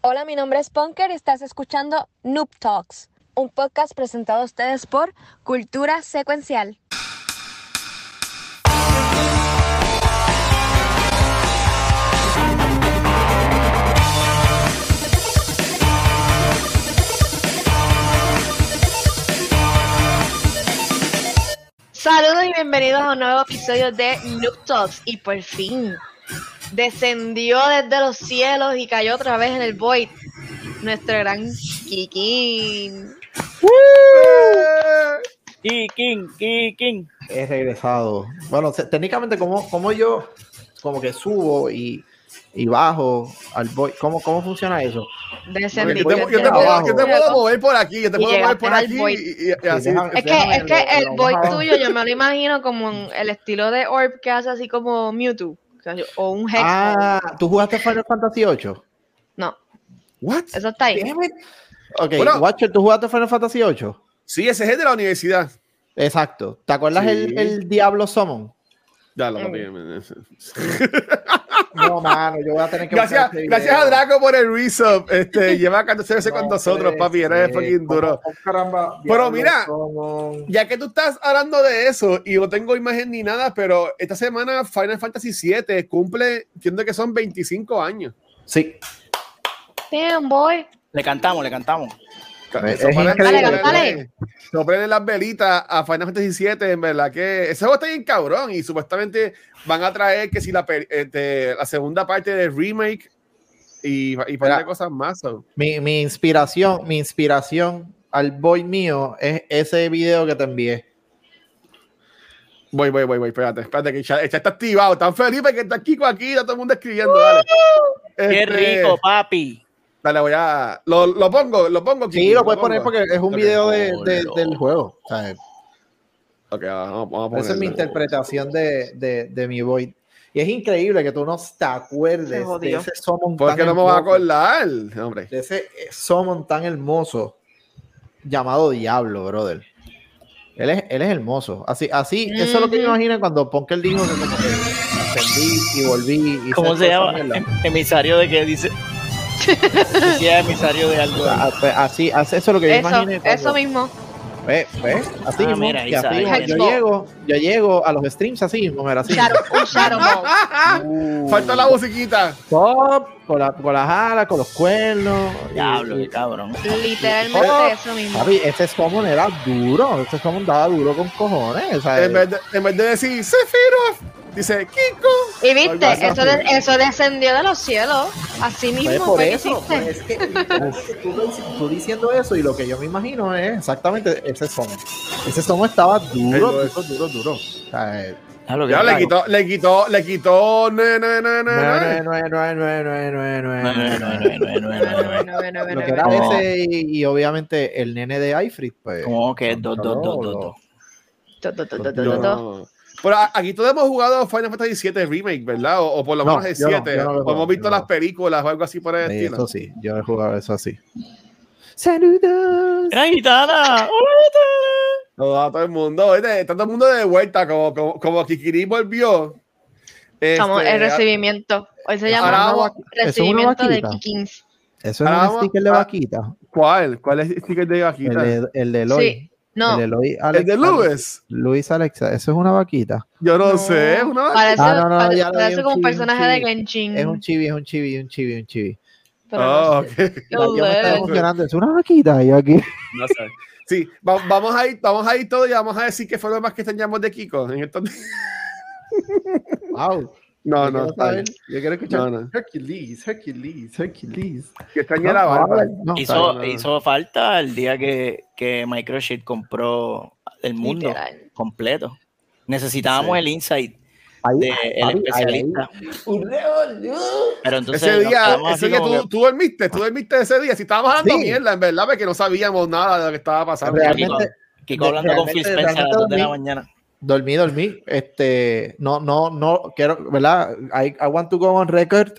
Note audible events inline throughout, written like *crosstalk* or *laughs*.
Hola, mi nombre es Punker y estás escuchando Noob Talks, un podcast presentado a ustedes por Cultura Secuencial. Saludos y bienvenidos a un nuevo episodio de Noob Talks. Y por fin descendió desde los cielos y cayó otra vez en el Void. Nuestro gran Kikin. Kikin, Kikin. He regresado. Bueno, técnicamente, como, como yo como que subo y, y bajo al Void? ¿Cómo, ¿Cómo funciona eso? Descendí. Yo te, yo te desde puedo, abajo. yo te puedo mover por aquí, yo te puedo mover por aquí void. y, y- y así. déjame- Es que, es que el Void tuyo yo me lo imagino como en el estilo de Orb que hace así como Mewtwo. O un Hex. Ah, ¿tú jugaste Final Fantasy VIII? No, What? eso está ahí. Ok, Bueno. Watcher, ¿tú jugaste Final Fantasy VIII? Sí, ese es de la universidad. Exacto. ¿Te acuerdas Sí. el, el Diablo Summon? Ya lo Mm. papi. *laughs* No, mano, yo voy a tener que Gracias, ese gracias a. Draco por el resub. Este, *laughs* lleva 14 veces con No, nosotros, pues, papi. Eres fucking duro. ¿cómo caramba, Pero mira? Ya que tú estás hablando de eso y no tengo imagen ni nada, pero esta semana Final Fantasy VII cumple, entiendo que son 25 años. Sí, Damn, boy. Le cantamos, le cantamos. Para- prenden las velitas a Final Fantasy VII, en verdad que ese juego está bien cabrón y supuestamente van a traer que si la, este, la segunda parte del remake y, y par de Mira. cosas más. so. mi, mi inspiración, mi inspiración al boy mío es ese video que te envié. Voy, voy, voy, voy, espérate, espérate que ya, está activado. Tan feliz que está Kiko aquí, está todo el mundo escribiendo, dale. Qué Este, rico, papi. Dale, voy a. Lo, lo pongo, lo pongo. Sí, Kiki, lo puedes poner porque es un video de, de- Oh, del juego. O sea, Ok, vamos, vamos a esa es mi interpretación de, de, de mi boy. Y es increíble que tú no te acuerdes de ese summon ¿Por tan qué no me vas a acordar? Hombre. de ese eh, summon tan hermoso llamado Diablo, brother. Él es, él es hermoso. Así, así, eso es lo que yo imagino cuando Ponker dijo que como que ascendí y volví. Y ¿Cómo se llama? Em- Emisario de qué dice. Sí, es emisario de algo. Ah, pues, Así, así, eso es lo que yo Eso, imaginé. cuando- eso mismo. Ve, ve, así Ah, mismo, mira, y así mismo, yo llego, yo llego a los streams así mismo, mira, así. Shadow, Shadow. Uh, Falta la musiquita. Pop, con, la, con las alas, con los cuernos. Diablo, y- cabrón. Literalmente Oh. eso mismo. Papi, ese summon era duro, ese summon daba duro con cojones. o sea, En vez, de, en vez de decir Sephiroth, dice Kiko. Y viste, eso, de- eso descendió de los cielos. Así pues, mismo por fue que eso, hiciste. pues, es que tú, dic- tú diciendo eso y lo que yo me imagino es exactamente ese summon. Ese summon estaba duro, Ay, duro, duro, duro. O sea, eh, Ya le quitó, le quitó, le quitó. Lo que era No. ese y, y obviamente el nene de Ifrit, pues. ¿Cómo que dos, dos, dos, dos, No. Pero aquí todos hemos jugado Final Fantasy VII Remake, ¿verdad? O, o por lo No, menos el yo no, 7. yo no o hemos visto no. las películas o algo así por el Sí, estilo. eso sí, yo he jugado eso así. Saludos. ¡Era gitana! Todo, todo el mundo, está todo el mundo de vuelta, como, como, como Kikiri volvió. Estamos Este, el recibimiento. Hoy se ahora llama vamos- recibimiento de? Kikins. Eso es Ahora un vamos sticker de vaquita. ¿Cuál? ¿Cuál es el sticker de El vaquita? El, de, el de Eloy. Sí, no, El de Eloy. Lewis. Luis Alexa. Eso es una vaquita. Yo no, No. sé, es una vaquita. parece, Ah, no, no, pare- ya lo vi, parece un como un chibi, un personaje de. Genshin. Es un chibi, es un chibi, un chibi, un chibi. pero Oh, yo me estaba emocionando. Es una vaquita. Y yo aquí. No sé. Sí, va- vamos a ir, vamos a ir todo y vamos a decir que fue lo más que extrañamos de Kiko. En estos... Wow. No, no, bien. Yo quiero escuchar. No, no. Hercules, Hercules, Hercules. Que extrañé la barba. Hizo, no, no. hizo falta el día que, que Microchip compró el mundo Literal. completo. Necesitábamos Sí. el insight Ahí, del papi, ahí, especialista. Pero entonces Ese día, ese día tú, que- tú dormiste, tú dormiste ese día. Si estábamos hablando Sí. mierda, en verdad, porque no sabíamos nada de lo que estaba pasando. Realmente, Kiko hablando con Phil Spencer a las realmente 2 de la mañana. Dormí, dormí. Este, no, no, no, quiero, ¿verdad? I, I want to go on record.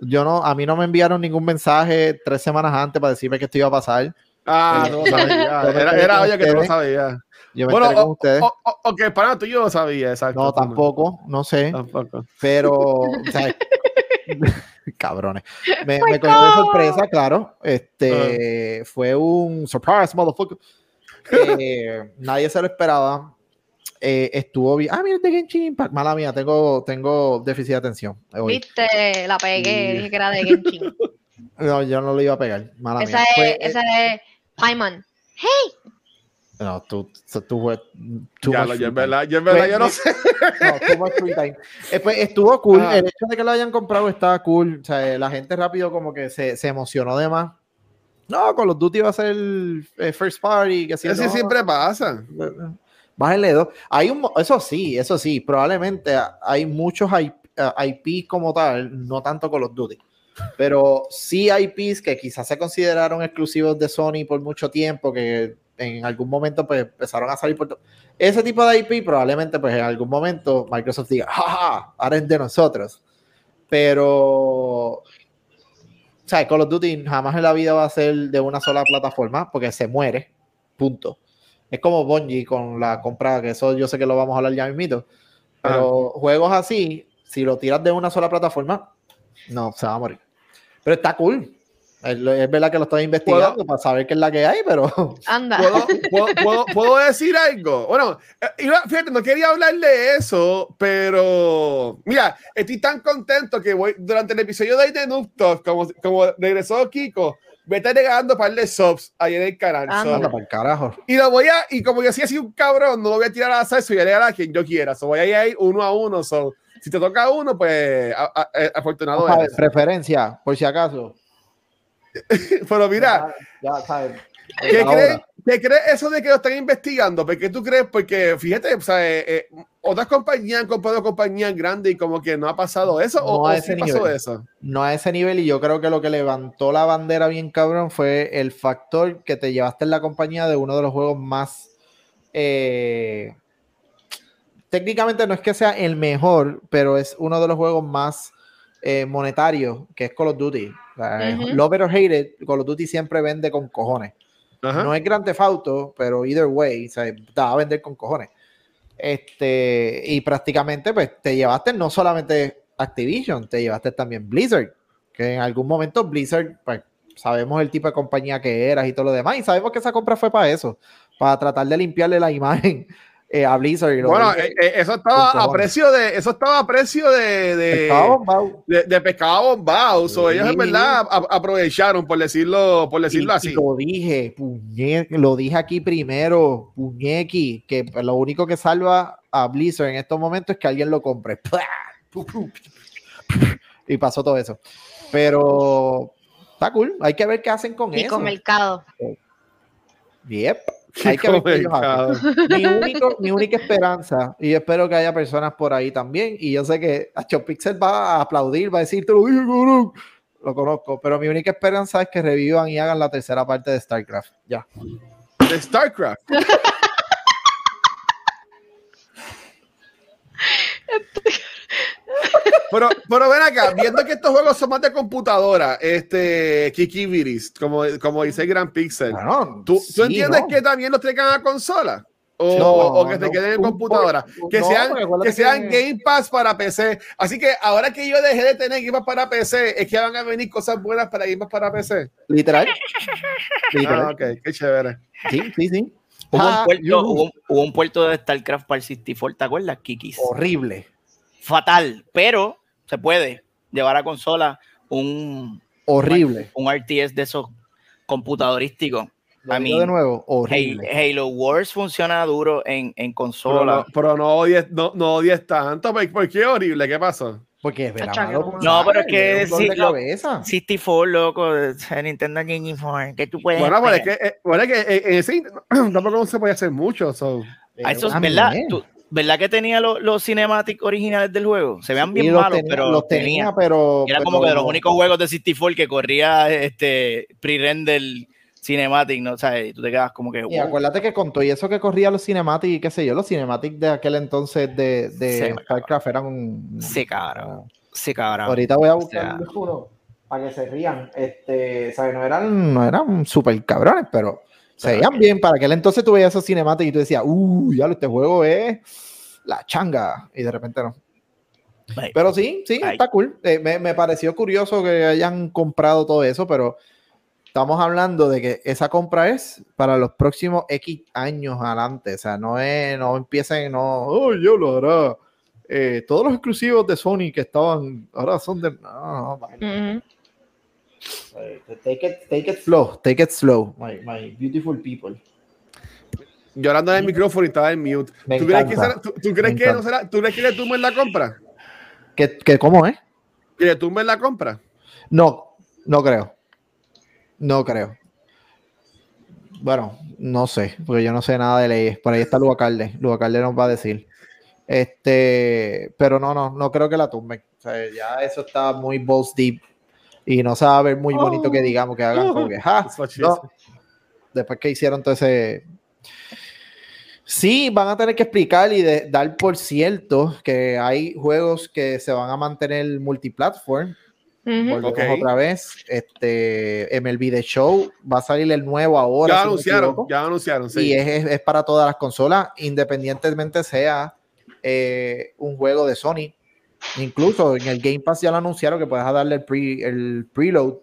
Yo no, a mí no me enviaron ningún mensaje tres semanas antes para decirme que esto iba a pasar. Ah, no lo sabía. Era, era que tú lo ustedes. sabías. Yo me Bueno, enteré con o, ustedes. o, o- ok, para tú yo lo sabía, exacto. no, tampoco, no sé. Tampoco. Pero, *laughs* o sea, *laughs* Cabrones. Me, me cogió de sorpresa, claro. Este fue un surprise, motherfucker. *laughs* Eh, nadie se lo esperaba. Eh, estuvo bien. Ah, mira, de Genshin Impact. Mala mía, tengo, tengo déficit de atención. hoy. Viste, la pegué, Sí. dije que era de Genshin. *laughs* No, yo no lo iba a pegar. Mala esa, mía. es, Fue- esa es Paimon. No, tú, tú, too Ya yo en verdad, yo en verdad, Pues, yo no sé. No, free time. Eh, pues, estuvo cool. Ah. El hecho de que lo hayan comprado está cool. O sea, eh, la gente rápido como que se, se emocionó de más. No, con los Duty va a ser el eh, first party. Que si Así no, siempre pasa. Bájenle dos. Hay un, eso sí, eso sí, probablemente hay muchos IP, IPs como tal, no tanto con los Duty, pero sí IPs que quizás se consideraron exclusivos de Sony por mucho tiempo, que en algún momento pues empezaron a salir por... to- Ese tipo de IP probablemente pues en algún momento Microsoft diga, jaja, ahora es de nosotros. Pero... O sea, Call of Duty jamás en la vida va a ser de una sola plataforma porque se muere. Punto. Es como Bungie con la compra, que eso yo sé que lo vamos a hablar ya mismito. Pero juegos así, si lo tiras de una sola plataforma, no, se va a morir. Pero está cool. Es, es verdad que lo estoy investigando para saber qué es la que hay, pero *laughs* Anda. ¿Puedo, puedo, puedo- puedo decir algo? Bueno, eh, iba- fíjate, no quería hablar de eso, pero mira, estoy tan contento que voy durante el episodio de de Noob Talk, como, como regresó Kiko, me está regalando un par de subs ahí en el canal. Anda. so- anda para el carajo. y lo voy a, y como yo sí así un cabrón, no lo voy a tirar al azar, so voy a regalar a quien yo quiera. So voy a ir ahí uno a uno. So, si te toca uno, pues a- a- eh, afortunado a ver, eres. preferencia, por si acaso. *laughs* Pero mira, Ya, ya sabes. ¿Qué Ahora. ¿Qué crees eso de que lo están investigando? ¿Por qué tú crees? Porque fíjate, o sea, eh, eh, otras compañías han comprado compañías grandes y como que no ha pasado eso. No ¿O, a ese sí pasó nivel. eso? no a ese nivel y yo creo que lo que levantó la bandera bien cabrón fue el factor que te llevaste en la compañía de uno de los juegos más eh, técnicamente no es que sea el mejor pero es uno de los juegos más eh, monetarios que es Call of Duty O sea, Ujú. love it or hate it Call of Duty siempre vende con cojones No es Grand Theft Auto, pero either way, o te va a vender con cojones. Este, y prácticamente, pues, te llevaste no solamente Activision, te llevaste también Blizzard, que en algún momento Blizzard, pues, sabemos el tipo de compañía que eras y todo lo demás, y sabemos que esa compra fue para eso, para tratar de limpiarle la imagen eh, a Blizzard. Y lo Bueno, eh, eh, eso estaba con a precio de, eso estaba a precio de, de, pescado bombado. So, ellos en verdad a- aprovecharon, por decirlo, por decirlo Y- así. y lo dije, puñe- lo dije aquí primero, puñequi, que lo único que salva a Blizzard en estos momentos es que alguien lo compre. *laughs* Y pasó todo eso. Pero está cool, hay que ver qué hacen con Pico eso. mercado. Yep. *laughs* Hay que. Mi, único- mi única esperanza, y espero que haya personas por ahí también, y yo sé que Acho Pixel va a aplaudir, va a decir, te lo dije, cabrón". Lo conozco, pero mi única esperanza es que revivan y hagan la tercera parte de StarCraft. Ya. De StarCraft. *laughs* Pero, pero ven acá, viendo que estos juegos son más de computadora, este Kiki Viris, como, como dice Grand Pixel, Bueno, ¿tú, tú sí, entiendes ¿no? que también los traigan a consola? O, No, o que se no, queden en computadora, que no, sean, que sean que- Game Pass para PC. Así que ahora que yo dejé de tener Game Pass para PC, es que van a venir cosas buenas para Game Pass para PC. Literal. Ah, Literal. ok, qué chévere. Sí, sí, sí. Hubo Ah, un, puerto, yuhu. hubo, hubo un puerto de StarCraft para el 64, ¿te acuerdas, Kikis? Horrible. Fatal, pero se puede llevar a consola un, Horrible. un RTS de esos computadorísticos. A mí, de nuevo, Halo, horrible. Halo Wars funciona duro en, Pero en no, consola. pero no odies, no, no odies tanto. ¿Por qué horrible? ¿Qué pasó? Porque es verdad, no. No, pero es que un sí, lo- cabeza. 64, loco, Nintendo 64, ¿qué tú puedes Bueno, pues es que, eh, bueno, es que eh, en ese *clears throat* tampoco no se puede hacer mucho. so. Ah, eso es verdad. Tú- ¿Verdad que tenía los, los cinematics originales del juego? Se vean Sí, bien los malos, tenía- pero los tenía. tenía, pero Era como que de los únicos juegos de 64 que corría este pre-render cinematic, ¿no? O sea, y tú te quedas como que. Y acuérdate que con todo y eso que corría los cinematics y qué sé yo, los cinematics de aquel entonces de, de StarCraft eran un... Sí, cabrón. Sí, cabrón. Ahorita voy a O buscar sea, uno para que se rían. Este, ¿sabes? No eran, no eran super cabrones, pero se veían bien. Para aquel entonces tú veías esos cinematics y tú decías, uh, ya lo, este juego es la changa. Y de repente no. Pero sí, sí, Ay. está cool. Eh, me, me pareció curioso que hayan comprado todo eso, pero estamos hablando de que esa compra es para los próximos X años adelante. O sea, no es, no empiecen, no, oh, yo lo hará. Eh, todos los exclusivos de Sony que estaban, ahora son de. No, no, vale. Ujú. Eh, Take it, take it slow, take it slow, my, my beautiful people. Yo hablando del micrófono y estaba en mute. Me ¿Tú crees, será- tú, tú crees Me que no será, ¿Tú crees que le tumben la compra? ¿Qué, qué, ¿Cómo es? ¿Que le tumben la compra? No, no creo. No creo. Bueno, no sé, porque yo no sé nada de leyes. Por ahí está Luacalde. Luacalde nos va a decir. Este, pero no, no, no creo que la tumben. O sea, ya eso está muy balls deep. Y no se va a ver muy bonito que digamos que hagan como que, "Ja, That's what she no". said. después que hicieron todo ese. Sí, van a tener que explicar y de- dar por cierto que hay juegos que se van a mantener multiplatform. Volvemos Ok. otra vez. Este MLB The Show va a salir el nuevo ahora. Ya si anunciaron, equivoco, ya anunciaron, Y sí. es, es- es para todas las consolas, independientemente sea eh, un juego de Sony. Incluso en el Game Pass ya lo anunciaron que puedes darle el, pre, el preload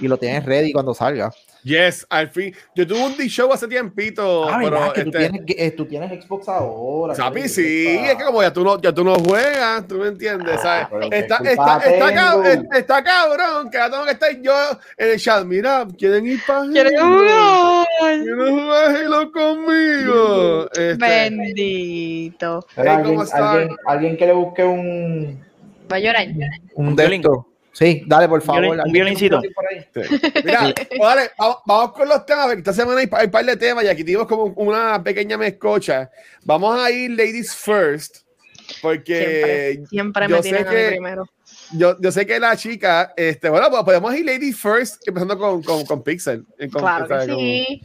y lo tienes ready cuando salga. Yes, al fin. Yo tuve un D-Show hace tiempito, Ah, pero ¿verdad? Que tú, este, tienes, eh, tú tienes Xbox ahora. Sapi, ¿qué sí, es que como ya tú no, ya tú no juegas, tú me entiendes, Ah, ¿sabes? Está, está, está, cab- tengo. está cabrón, que ya tengo que estar yo en el chat. Mira, quieren ir para ¿Quieres jugar? ¿Quieren jugar Halo conmigo? Este, Bendito. Hey, alguien, alguien- alguien que le busque un, Va a llorar. un Un de violín. estos. Sí, dale, por favor. un ¿Alguien tiene violincito. Mira, pues dale, vamos, vamos con los temas, esta semana hay, hay un par de temas y aquí tenemos como una pequeña mezcocha. Vamos a ir ladies first, porque Siempre, siempre yo me sé tiran a mí que- primero. yo, yo sé que la chica, este, bueno, pues podemos ir ladies first, empezando con, con, con Pixel. eh, con- Claro que sí.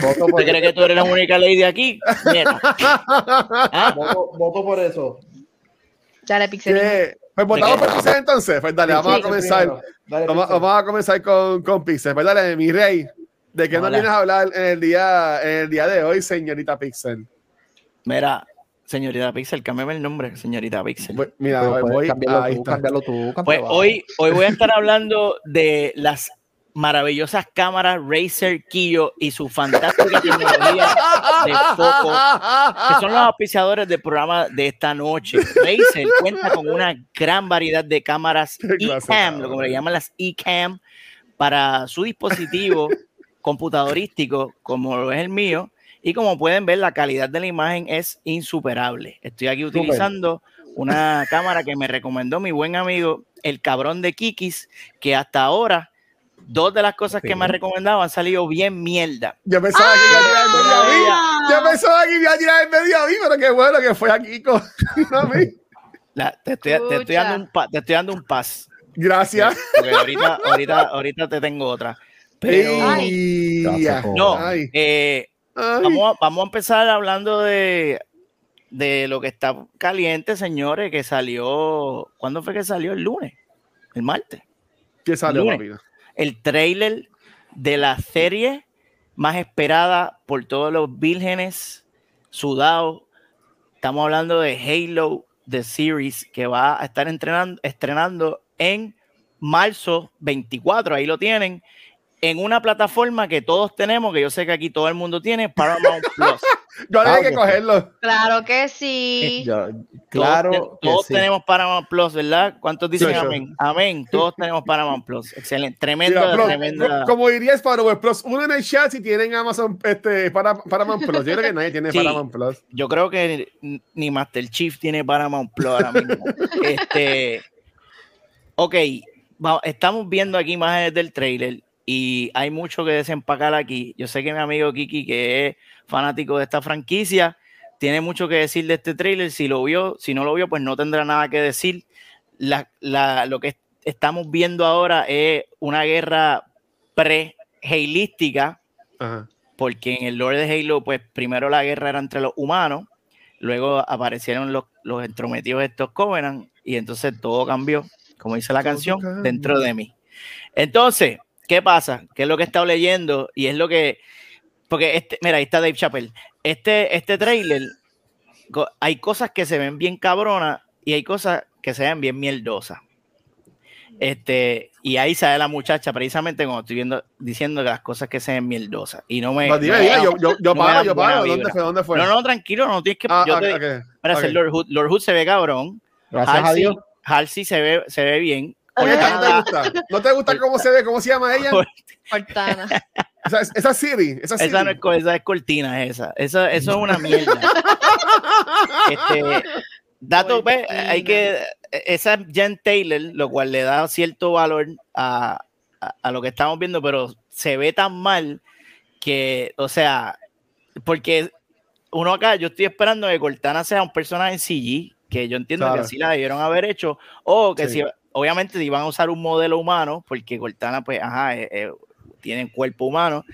Voto por, ¿Te crees que tú eres la única lady aquí? *laughs* ¿Ah? voto, voto por eso. Dale, Pixelín. Pues votamos por Pixel entonces. Pues dale, vamos a comenzar. Dale, Vamos, a comenzar con, con Pixel. Pues dale, mi rey. ¿De qué nos vienes a hablar en el día, en el día de hoy, señorita Pixel? Mira, señorita Pixel, cámbiame el nombre, señorita Pixel. Voy- Mira, Pero puedes voy, cambiarlo ahí tú, cambiarlo tú. Pues hoy, hoy voy a estar hablando de las maravillosas cámaras Razer Kiyo y su fantástica tecnología de foco, que son los auspiciadores del programa de esta noche. Razer cuenta con una gran variedad de cámaras eCam, cabrón. como le llaman las eCam, para su dispositivo *laughs* computadorístico, como lo es el mío. Y como pueden ver, la calidad de la imagen es insuperable. Estoy aquí utilizando una cámara que me recomendó mi buen amigo, el cabrón de Kikis, que hasta ahora dos de las cosas que me ha Sí. recomendado han salido bien mierda. Yo pensaba que iba a tirar el medio a mí. Ah. Yo pensaba que iba a tirar el medio a mí, pero qué bueno que fue aquí con *laughs* a mí. La- te, estoy, te estoy dando un pa- te estoy dando un pas. Gracias. Porque ahorita, ahorita, ahorita te tengo otra. Pero no, Ay. eh, Ay. vamos, a, vamos a empezar hablando de, de lo que está caliente, señores, que salió. ¿Cuándo fue que salió? El lunes, el martes. ¿Qué sale, lunes. El trailer de la serie más esperada por todos los vírgenes sudados. Estamos hablando de Halo, The Series, que va a estar entrenando, estrenando en marzo 24. Ahí lo tienen. En una plataforma que todos tenemos, que yo sé que aquí todo el mundo tiene, Paramount Plus. *laughs* Yo Ah, había que ok. cogerlo. Claro que sí. *laughs* Yo- Todos, claro te- que todos sí. tenemos Paramount Plus, ¿verdad? ¿Cuántos dicen Sí, amén? Amén. Todos *laughs* tenemos Paramount Plus. Excelente. Tremenda, Mira, Plus, tremenda. Como diría Sparrow Plus, uno en el chat si tienen Amazon este, para, Paramount Plus. Yo creo que nadie tiene Sí. Paramount Plus. yo creo que ni- ni Master Chief tiene Paramount Plus ahora mismo. *laughs* este, ok, va- estamos viendo aquí imágenes del trailer y hay mucho que desempacar aquí. Yo sé que mi amigo Kiki, que es fanático de esta franquicia, tiene mucho que decir de este trailer. Si lo vio, si no lo vio, pues no tendrá nada que decir. La, la- lo que estamos viendo ahora es una guerra pre-heilística Ajá. porque en el lore de Halo, pues primero la guerra era entre los humanos, luego aparecieron los, los entrometidos estos Covenant, y entonces todo cambió, como dice la Todo canción, dentro de mí. Entonces, ¿qué pasa? ¿Qué es lo que he estado leyendo? Y es lo que. Porque este, mira, ahí está Dave Chappelle. Este, este trailer, hay cosas que se ven bien cabronas y hay cosas que se ven bien mierdosas. Este, y ahí sale la muchacha precisamente como estoy viendo, diciendo que las cosas que se ven mierdosas. Y no me. No, dime, no- dime, yo, yo, yo pago. ¿Dónde fue? ¿Dónde fue? No, no, tranquilo, no tienes que. Ah, yo ok, te- ok, Mira, ok. ese Lord Hood, Lord Hood se ve cabrón. Gracias a Dios. Halsey se ve, se ve bien. Oye, ¿qué no te *laughs* gusta? ¿No te gusta cómo se ve? ¿Cómo se llama ella? Cortana. Esa, esa Siri. Esa Siri. Esa no es, esa es cortina, esa. Eso, eso es una mierda. *laughs* este, dato, ve, hay que. Esa es Jen Taylor, lo cual le da cierto valor a, a, a lo que estamos viendo, pero se ve tan mal que, o sea, porque uno acá, yo estoy esperando que Cortana sea un personaje en CG, que yo entiendo Claro. que así la debieron haber hecho, o que Sí. si, obviamente, si iban a usar un modelo humano, porque Cortana, pues, ajá, eh, eh, tienen cuerpo humano,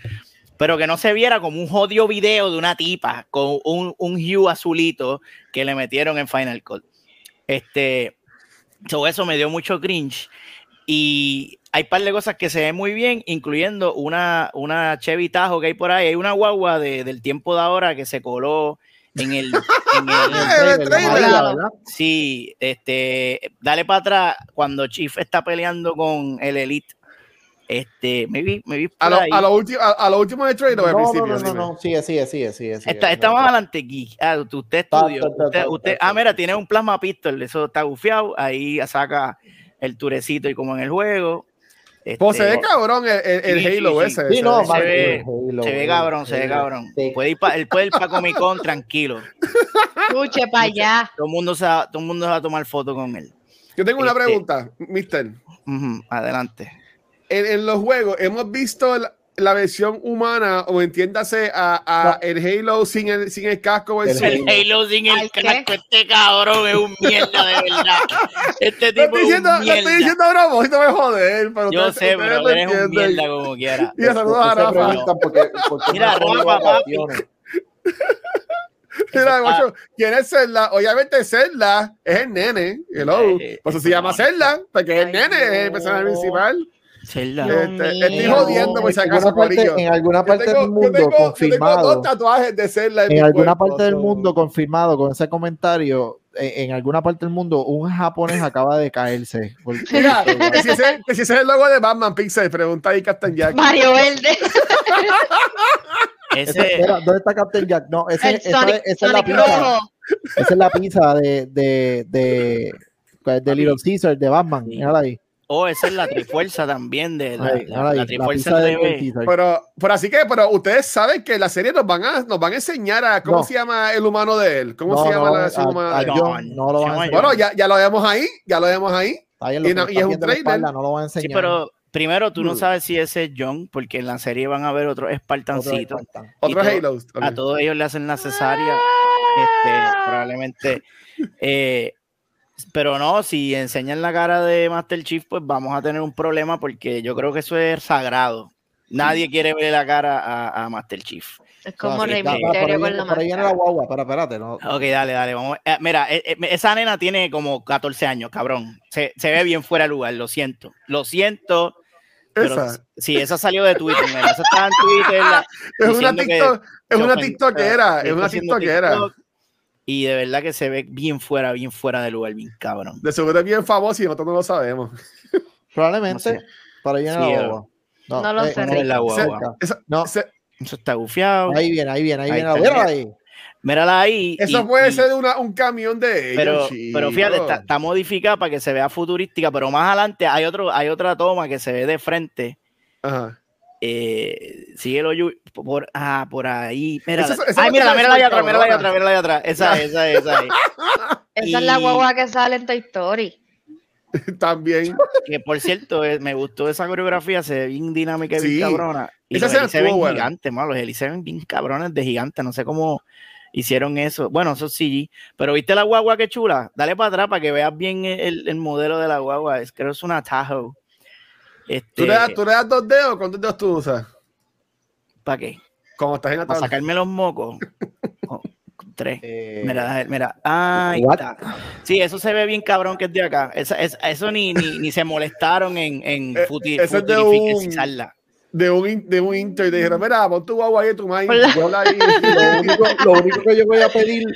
pero que no se viera como un jodido video de una tipa con un, un hue azulito que le metieron en Final Cut. Este, so eso me dio mucho cringe. Y hay un par de cosas que se ven muy bien, incluyendo una, una Chevy Tajo que hay por ahí. Hay una guagua de- del tiempo de ahora que se coló en el. en el- el *laughs* trailer. amarilla, ¿verdad? sí, este, dale para atrás cuando Chief está peleando con el Elite. Este, maybe, maybe A lo, a lo último, a, a lo último de trailer o al No, no, principio. no, no, dime. no, sigue, sigue, sigue, sigue. sigue. Está, está más adelante aquí. Ah, usted estudió. Usted, ah, mira, tiene un plasma pistol. Eso está gufiado. Ahí saca el turecito y como en el juego. Pues se Este, ve cabrón el, el, el Sí, Halo sí, sí. ese. Sí, se no, ve- se ve- Halo, se ve Halo, cabrón, se ve cabrón. Sí. Puede ir pa- él puede ir para Comic Con *laughs* tranquilo. Escuche para allá. Todo el mundo se va, todo el mundo se va a tomar foto con él. Yo tengo una Este- pregunta, Mister. Adelante. En, en los juegos, ¿hemos visto la, la versión humana o entiéndase a, a el Halo sin el, sin el casco el El Halo sin el ¿qué? casco, este cabrón es un mierda de verdad. Este Lo tipo estoy es diciendo, un lo estoy mierda. diciendo a propósito, me joder. Pero Yo sé, pero eres un mierda como quiera. *laughs* Y saludos a Ustedes se Rafa. Mira, no Rafa, vacaciones. Mira, macho, ¿quién es Zelda? Obviamente Zelda es el nene. Hello. Eh, Por eso se llama Zelda, porque es el nene, es el no. personaje principal. Zelda. Este, estoy jodiendo por si En acaso, alguna parte- Corillo. En alguna Yo parte tengo, del yo mundo tengo- yo tengo confirmado. dos tatuajes de Zelda en, En mi alguna cuerpo, parte del mundo confirmado con ese comentario, en, en alguna parte del mundo un japonés acaba de caerse. Porque- *laughs* Mira, que si, ese, que si ese es el logo de Batman Pixel, pregunta ahí Captain Jack. Mario Verde. Ese- Ese, espera, ¿Dónde está Captain Jack? No, ese, esa, Sonic, es- esa es la rojo. Esa es la pinza de, de, de, de, de Little Caesar, de Batman. Sí. Mírala ahí. Oh, esa es la trifuerza también de la, Ahí, la- la trifuerza de. Caesar. Pero, pero así que, pero ustedes saben que la serie nos van a, nos van a enseñar a cómo No. se llama el humano de él. ¿Cómo No, se llama no, la versión a- humana a de él? John. John no lo van a. Bueno, ya, ya lo vemos ahí, ya lo vemos ahí. Ahí lo y es un trailer. espalda, no lo van a Sí, enseñar. pero primero tú no Hmm. sabes si ese es John, porque en la serie van a ver otros Otro espartancitos. Spartan. Otro Y todo- Halo. Ok. A todos ellos le hacen la cesárea. Este, probablemente. *laughs* eh, pero no, si enseñan la cara de Master Chief, pues vamos a tener un problema porque yo creo que eso es sagrado. Nadie quiere ver la cara a, a Master Chief. Es como Rey Misterio con la por ahí viene la guagua, pero espérate, no. Ok, dale, dale, vamos. Eh, mira, eh, eh, esa nena tiene como 14 años, cabrón. Se, se ve bien fuera de lugar, lo siento. Lo siento. Pero Esa. sí, esa salió de Twitter, mira, esa estaba en Twitter. la- *laughs* Es una TikTok, es una TikTokera, es una TikTokera. TikTok, Y de verdad que se ve bien fuera, bien fuera de lugar, bien cabrón. De seguro es bien famoso y nosotros no lo sabemos. Probablemente, No sé. ahí viene Sí, la guagua. No lo sé, no es la Rick. guagua. cerca. Esa- No, ese- Eso está gufiado. ahí viene, ahí viene, ahí, Ahí viene. la está, guagua. mira. ahí. Mírala ahí. eso y- puede y- ser una- un camión de ellos. Pero, pero fíjate, está, está modificada para que se vea futurística, pero más adelante hay otro, hay otra toma que se ve de frente. Ajá. Eh, síguelo Yu- por, ah, por ahí. Mírala. Eso- eso Ay, mírala ves allá atrás, mírala allá atrás, mírala allá atrás. Esa, esa, esa. ahí. *laughs* Esa es la guagua que sale en Toy Story. *laughs* También. Que por cierto, eh, me gustó esa coreografía, se ve bien dinámica y bien Sí. cabrona. Y Esa los se ven buena. gigantes, malo. Los Eli se ven bien cabrones de gigantes. No sé cómo hicieron eso. Bueno, eso sí. Pero viste la guagua que chula. Dale para atrás para que veas bien el, el modelo de la guagua. Es, creo que es una Tahoe. Este, ¿Tú le, das, ¿Tú le das dos dedos? ¿Cuántos dedos tú usas? ¿Para qué? Como estás en la Para sacarme los mocos. Con *laughs* tres. Eh, Mira, mira. Ahí está. Sí, eso se ve bien cabrón que es de acá. Esa- es- eso ni, ni, ni se molestaron en, en Eh, futi- ese es de un, de un inter y dijeron, mira, pon tu guagua ahí, tu maíz. *laughs* Lo, único, lo único que yo voy a pedir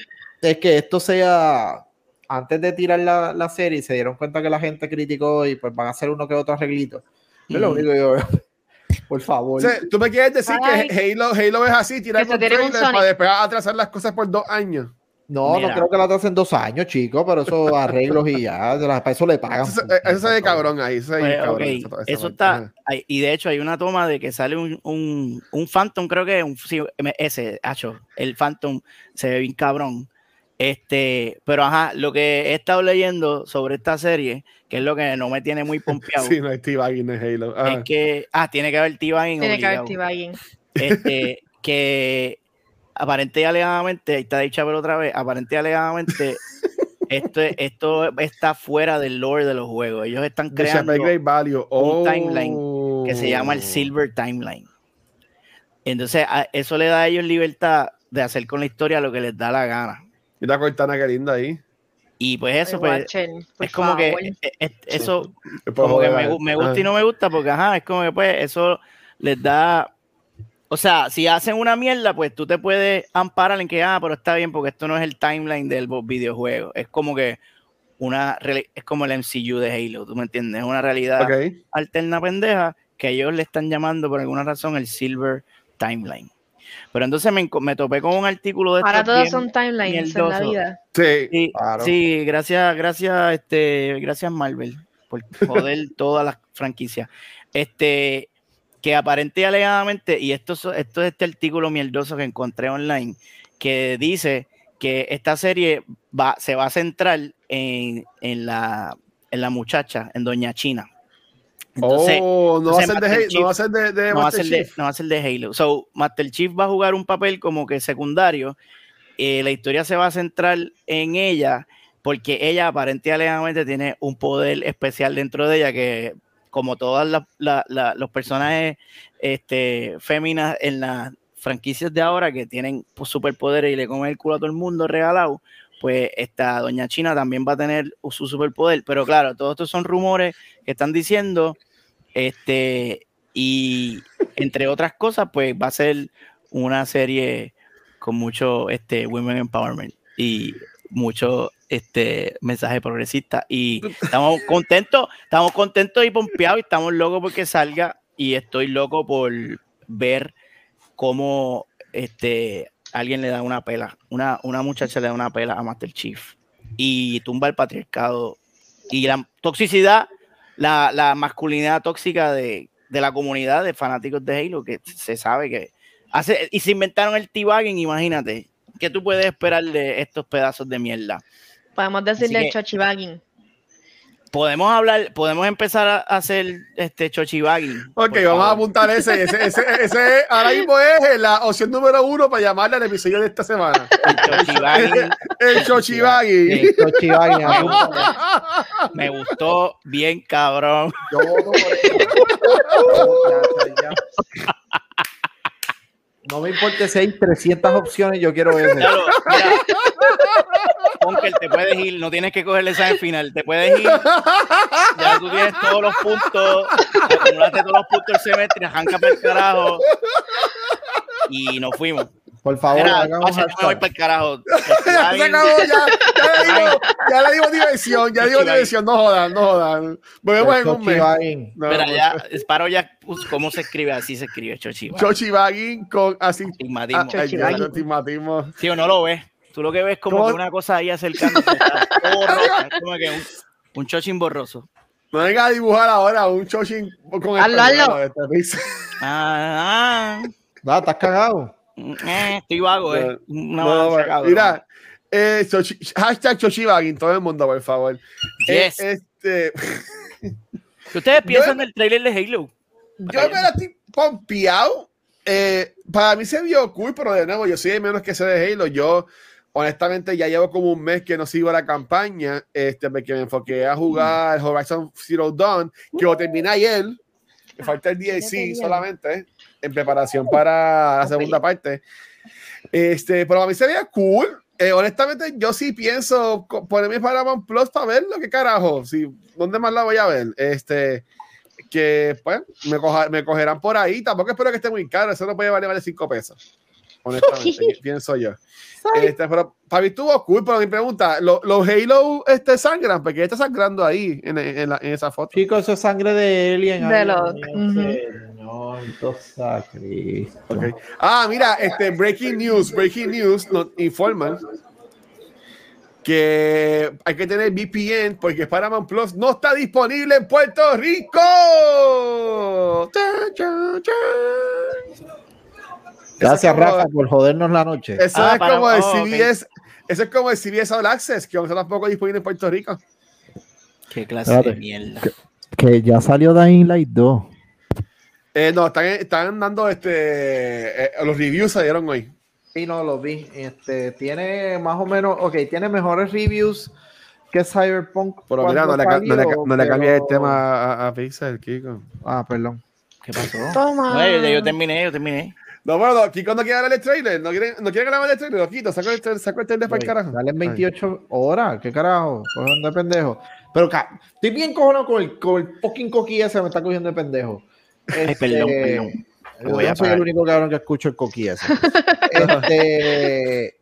es que esto sea antes de tirar la, la serie se dieron cuenta que la gente criticó y pues van a hacer uno que otro arreglito. Es lo único que yo veo. *laughs* Por favor. O sea, tú me quieres decir Ay. que Halo, Halo es así, tirar Que se un tiene un trailer Sonic. para después atrasar las cosas por dos años. No, Mira. no creo que la hacen dos años, chicos, pero eso *laughs* arreglos y ya, de las- para eso le pagan. Eso, se- eso se ve cabrón ahí. Eso, se ve Pues, cabrón, ok, esa- esa eso parte. está. Ajá. hay- y de hecho, hay una toma de que sale un, un, un Phantom, creo que un, sí, ese, hacho, el Phantom se ve bien cabrón. Este, pero ajá, lo que he estado leyendo sobre esta serie, que es lo que no me tiene muy *laughs* pompeado, Sí, no es T-Bagging en Halo. Ajá. es que, ah, tiene que haber T-Bagging Tiene que haber. T-Bagging. Este, *laughs* que aparente y alegadamente, ahí está dicha pero otra vez, aparente y alegadamente, esto, esto está fuera del lore de los juegos. Ellos están creando Shepherd Great Value. un timeline que se llama el Oh. Silver Timeline. Entonces, a- eso le da a ellos libertad de hacer con la historia lo que les da la gana. Mira Cortana, qué linda ahí. Y pues eso, pues, Watcher, es como que favor. eh, eh, eso, como que me, gu- me gusta y no me gusta, porque ajá, es como que pues eso les da. O sea, si hacen una mierda, pues tú te puedes amparar en que, ah, pero está bien, porque esto no es el timeline del videojuego. Es como que una. Es como el MCU de Halo, ¿tú me entiendes? Es una realidad alterna pendeja que ellos le están llamando por alguna razón el Silver Timeline. Pero entonces me, me topé con un artículo de Ahora estos todos son timelines en la mierdoso. vida. Sí. Sí, Claro. sí, gracias, gracias, este, gracias Marvel por joder *laughs* todas las franquicias. Este, que aparente y alegadamente, y esto, esto es este artículo mierdoso que encontré online, que dice que esta serie va, se va a centrar en, en la, en la muchacha, en Doña China. Entonces, oh, no va a entonces ser de Master Halo, no va a Chief- ser de, de no va, a ser de, Chief. no va a ser de Halo. So, Master Chief va a jugar un papel como que secundario. Eh, la historia se va a centrar en ella porque ella aparentemente tiene un poder especial dentro de ella que como todas las- la- la- los personajes este, féminas en las franquicias de ahora que tienen pues, superpoderes y le comen el culo a todo el mundo regalado, pues esta doña China también va a tener su superpoder. Pero claro, todos estos son rumores que están diciendo este, y entre otras cosas, pues va a ser una serie con mucho este, women empowerment y mucho este mensaje progresista. Y estamos contentos, estamos contentos y pompeados y estamos locos porque salga. Y estoy loco por ver cómo este alguien le da una pela, una, una muchacha le da una pela a Master Chief y tumba el patriarcado y la toxicidad la, la masculinidad tóxica de, de la comunidad de fanáticos de Halo, que se sabe que hace, y se inventaron el T-Bagging, imagínate, ¿qué tú puedes esperar de estos pedazos de mierda? Podemos decirle chochibagging. Podemos hablar, podemos empezar a hacer este chochibagging. Ok, vamos a apuntar ese. Ese, ese, ese ahora *laughs* mismo es la opción número uno para llamarle al episodio de esta semana. El chochibagging. *laughs* El Chochibagi. Me gustó bien cabrón. Yo *laughs* voto por eso. Ya, ya. No me importa si hay 300 opciones, yo quiero ese. Claro, te puedes ir, no tienes que coger el examen final, te puedes ir. Ya tú tienes todos los puntos, acumulaste todos los puntos del semestre, arranca para el carajo. Y nos fuimos. Por favor, Mira, hagamos yo me voy hashtag. para el carajo. *laughs* Ya se acabó, ya, ya le *laughs* dimos, ya le dimos diversión, ya le Chochibagi. diversión, no jodan, no jodan. Volvemos en un mes. No, Mira, ya, Sparo ya, pues, ¿cómo se escribe? Así se escribe, Chochiba. Chochibagi con así. Astigmatismo. Ah. Sí, o no lo ves. Tú lo que ves es como ¿Cómo? que una cosa ahí acercándose. está todo rojo, es *laughs* como que un, un chochín borroso. No venga a dibujar ahora un Chochin con Hazlo, hazlo. este. Ah, ah, Ah, estás cagado. Eh, estoy vago, eh. No, bueno, cabrón. mira, eh, Chochi- hashtag todo el mundo, por favor. Yes. Eh, este, ¿Qué ustedes *laughs* piensan del trailer de Halo? yo me la estoy pompeado. Eh, para mí se vio cool, pero de nuevo, yo soy de menos que sé de Halo. Yo, honestamente, ya llevo como un mes que no sigo la campaña, este, porque me enfoqué a jugar Horizon Zero Dawn, que lo terminé ayer. Me falta el DLC solamente, en preparación para la segunda parte. Este, pero a mí se veía cool. Eh, honestamente, yo sí pienso ponerme Paramount Plus para verlo, qué carajo. Si, ¿Dónde más la voy a ver? Este, que pues me, coja- me cogerán por ahí. Tampoco espero que esté muy caro. Eso no puede valer más de 5 pesos. honestamente, *laughs* pienso yo. Este, pero para mí estuvo cool, pero mi pregunta, ¿los, los Halo este, sangran? Porque está sangrando ahí en, en, la, en esa foto. Chicos, eso es sangre de alien. De los- Dios ujú. Señor, Dios Cristo. Ok. Ah, mira, este breaking news, breaking news nos informan que hay que tener VPN porque Paramount Plus no está disponible en Puerto Rico. Gracias, Rafa, por jodernos la noche. Eso Ah, es para- como el oh. CBS, eso es como el CBS All Access, que tampoco disponible en Puerto Rico. Qué clase de mierda. Que ya salió Dying Light 2. Eh, no, están, están dando este eh, los reviews salieron hoy. Sí, no, lo vi. Este, tiene más o menos, ok, tiene mejores reviews que Cyberpunk. Pero mira, no le, ca- no le, salió, no le cambies el tema a, a Pixel, Kiko. Ah, perdón. ¿Qué pasó? *laughs* Toma. No, yo, yo terminé, yo terminé. No, bueno, no, Kiko no quiere hablar del trailer. No quiere, no quiere hablar del trailer. Lo quito, saco el, tra- saco el trailer para el carajo. Salen 28 horas, ¿qué carajo? Cogiendo de pendejo. Pero estoy bien cojonado con el, con el fucking coquí ese, me está cogiendo de pendejo. Ay, perdón, perdón. Yo Voy a soy parar. el único cabrón que escucho el coquí ese. *laughs* este,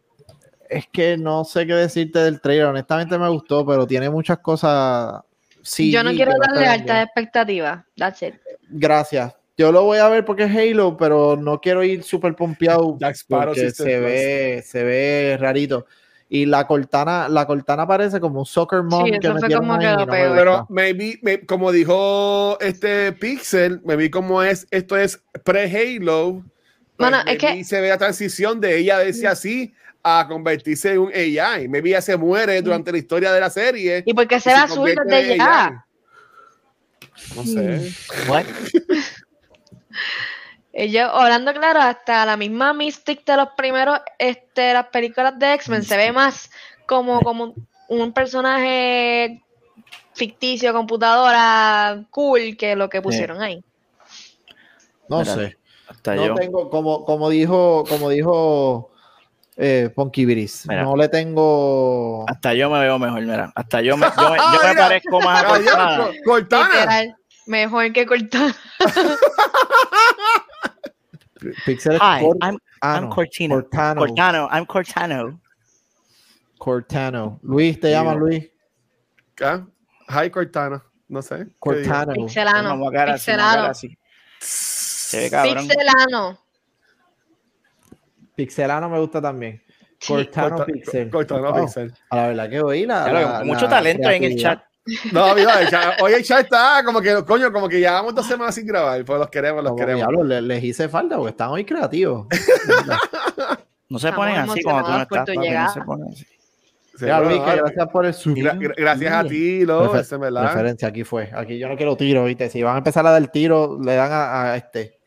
es que no sé qué decirte del trailer. Honestamente me gustó, pero tiene muchas cosas. Sí, Yo no quiero darle altas expectativas. That's it. Gracias. Yo lo voy a ver porque es Halo, pero no quiero ir súper pompeado porque se ve, se ve rarito. Y la Cortana, la Cortana parece como un soccer mom Sí, que eso fue metieron como ahí no me. Pero maybe, may- como dijo este Pixel, me vi como es, esto es pre-Halo. pues Mano, es que- maybe se ve la transición de ella decir así a convertirse en un AI. Maybe ella se muere durante la historia de la serie. ¿Y por qué se ve azul desde ya? AI. No sé. What? *laughs* Ellos, hablando claro, hasta la misma Mystic de los primeros, este, las películas de X-Men se ve más como, como un, personaje ficticio, computadora, cool, que lo que pusieron ahí. No Mira, sé. Hasta No yo. tengo, como, como dijo, como dijo eh, Ponky Mira. no le tengo. Hasta yo me veo mejor, mira. Hasta yo me, yo me, yo *laughs* Ah, me parezco más a Cortana. Cortana. Literal, mejor que cortar. *laughs* Hi, I'm, ah, I'm no, Cortino. Cortano. Cortano, I'm Cortano. Cortano. Luis, ¿te llamas Luis? ¿Ah? Hi, Cortana. No sé. Cortano. Pixelano. Pixelano. así. Se ve cabrón. Pixelano. Pixelano me gusta también. Cortano Corta- Pixel. Cortana Wow. Pixel. A la verdad que oí la. Claro, la- mucho la talento en el chat. No, mira, el chat- hoy el chat está como que, coño, como que llevamos dos semanas sin grabar, pues los queremos, los Como queremos. diablo, le- les hice falta porque están hoy creativos. *laughs* No se Estamos ponen así cuando tú no estás. papi, no se ponen así. Sí, bueno, gracias por el sub. Gra- gra- gracias a ti, Lo, Refer- ese, ¿verdad? Referencia, aquí fue. Aquí yo no quiero tiro, ¿viste? Si van a empezar a dar tiro, le dan a, a este.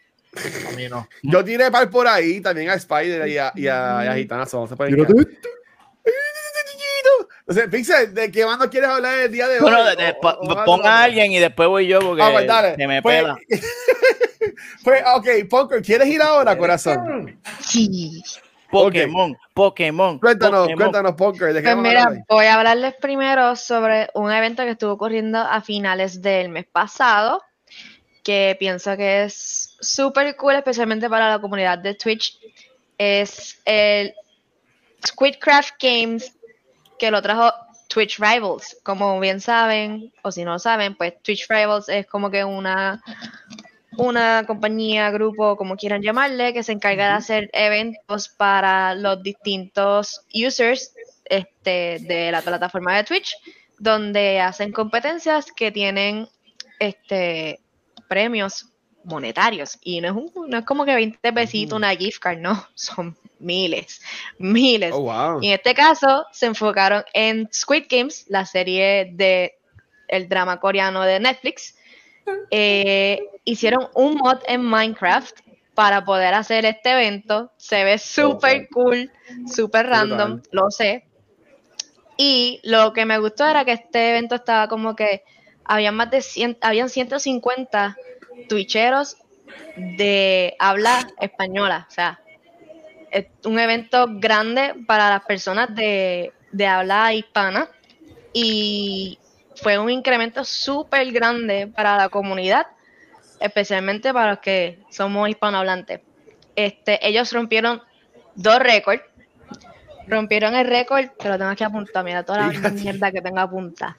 A mí no. Yo tiré par por ahí, también a Spider y a, y a, y a Gitanazo, no se pueden. Entonces, Pixel, ¿de qué más nos quieres hablar el día de hoy? Bueno, de- de- O- po- o- o- ponga a alguien y después voy yo porque Ah, pues dale. se me Pues- pela. *laughs* Pues, ok, Punker, ¿quieres ir ahora, corazón? Sí. Pokémon, Pokémon. Cuéntanos, Pokémon. cuéntanos, Punker, ¿de qué Pues a mira, voy a hablarles primero sobre un evento que estuvo ocurriendo a finales del mes pasado, que pienso que es súper cool, especialmente para la comunidad de Twitch. Es el Squidcraft Games, que lo trajo Twitch Rivals. Como bien saben, o si no saben, pues Twitch Rivals es como que una una compañía, grupo, como quieran llamarle, que se encarga de hacer eventos para los distintos users este, de la plataforma de Twitch, donde hacen competencias que tienen este, premios monetarios. Y no es, un- no es como que 20 pesitos una gift card, no, *laughs* son miles, miles. Oh, wow. Y en este caso se enfocaron en Squid Games, la serie de el drama coreano de Netflix. Eh, hicieron un mod en Minecraft para poder hacer este evento. Se ve súper cool, súper random, lo sé. Y lo que me gustó era que este evento estaba como que había más de 100, habían 150 twitcheros de habla española. O sea, es un evento grande para las personas de, de habla hispana y fue un incremento súper grande para la comunidad, especialmente para los que somos hispanohablantes. Este, ellos rompieron dos récords. Rompieron el récord, pero tengo que apuntar, mira toda la mierda que tengo apuntada.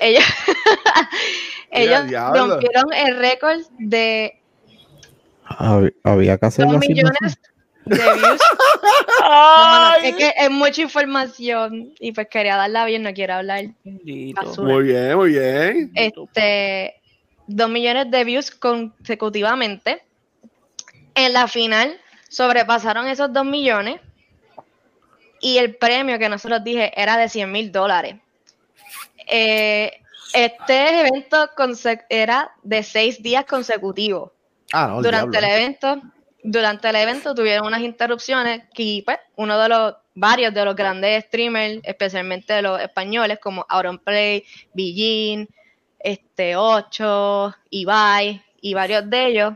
Ellos, *laughs* ellos rompieron el récord de Había, que hacer dos la asignación. millones de views. *laughs* No, no, es que es mucha información y pues quería darla bien, no quiero hablar basura. Muy bien, muy bien. este, 2 millones de views consecutivamente. En la final sobrepasaron esos 2 millones y el premio que nosotros dije era de 100 mil dólares. Eh, este evento era de 6 días consecutivos. Ah, no, durante el evento, durante el evento tuvieron unas interrupciones que pues, uno de los varios de los grandes streamers, especialmente de los españoles como Auronplay, Billin, este 8, Ibai y varios de ellos,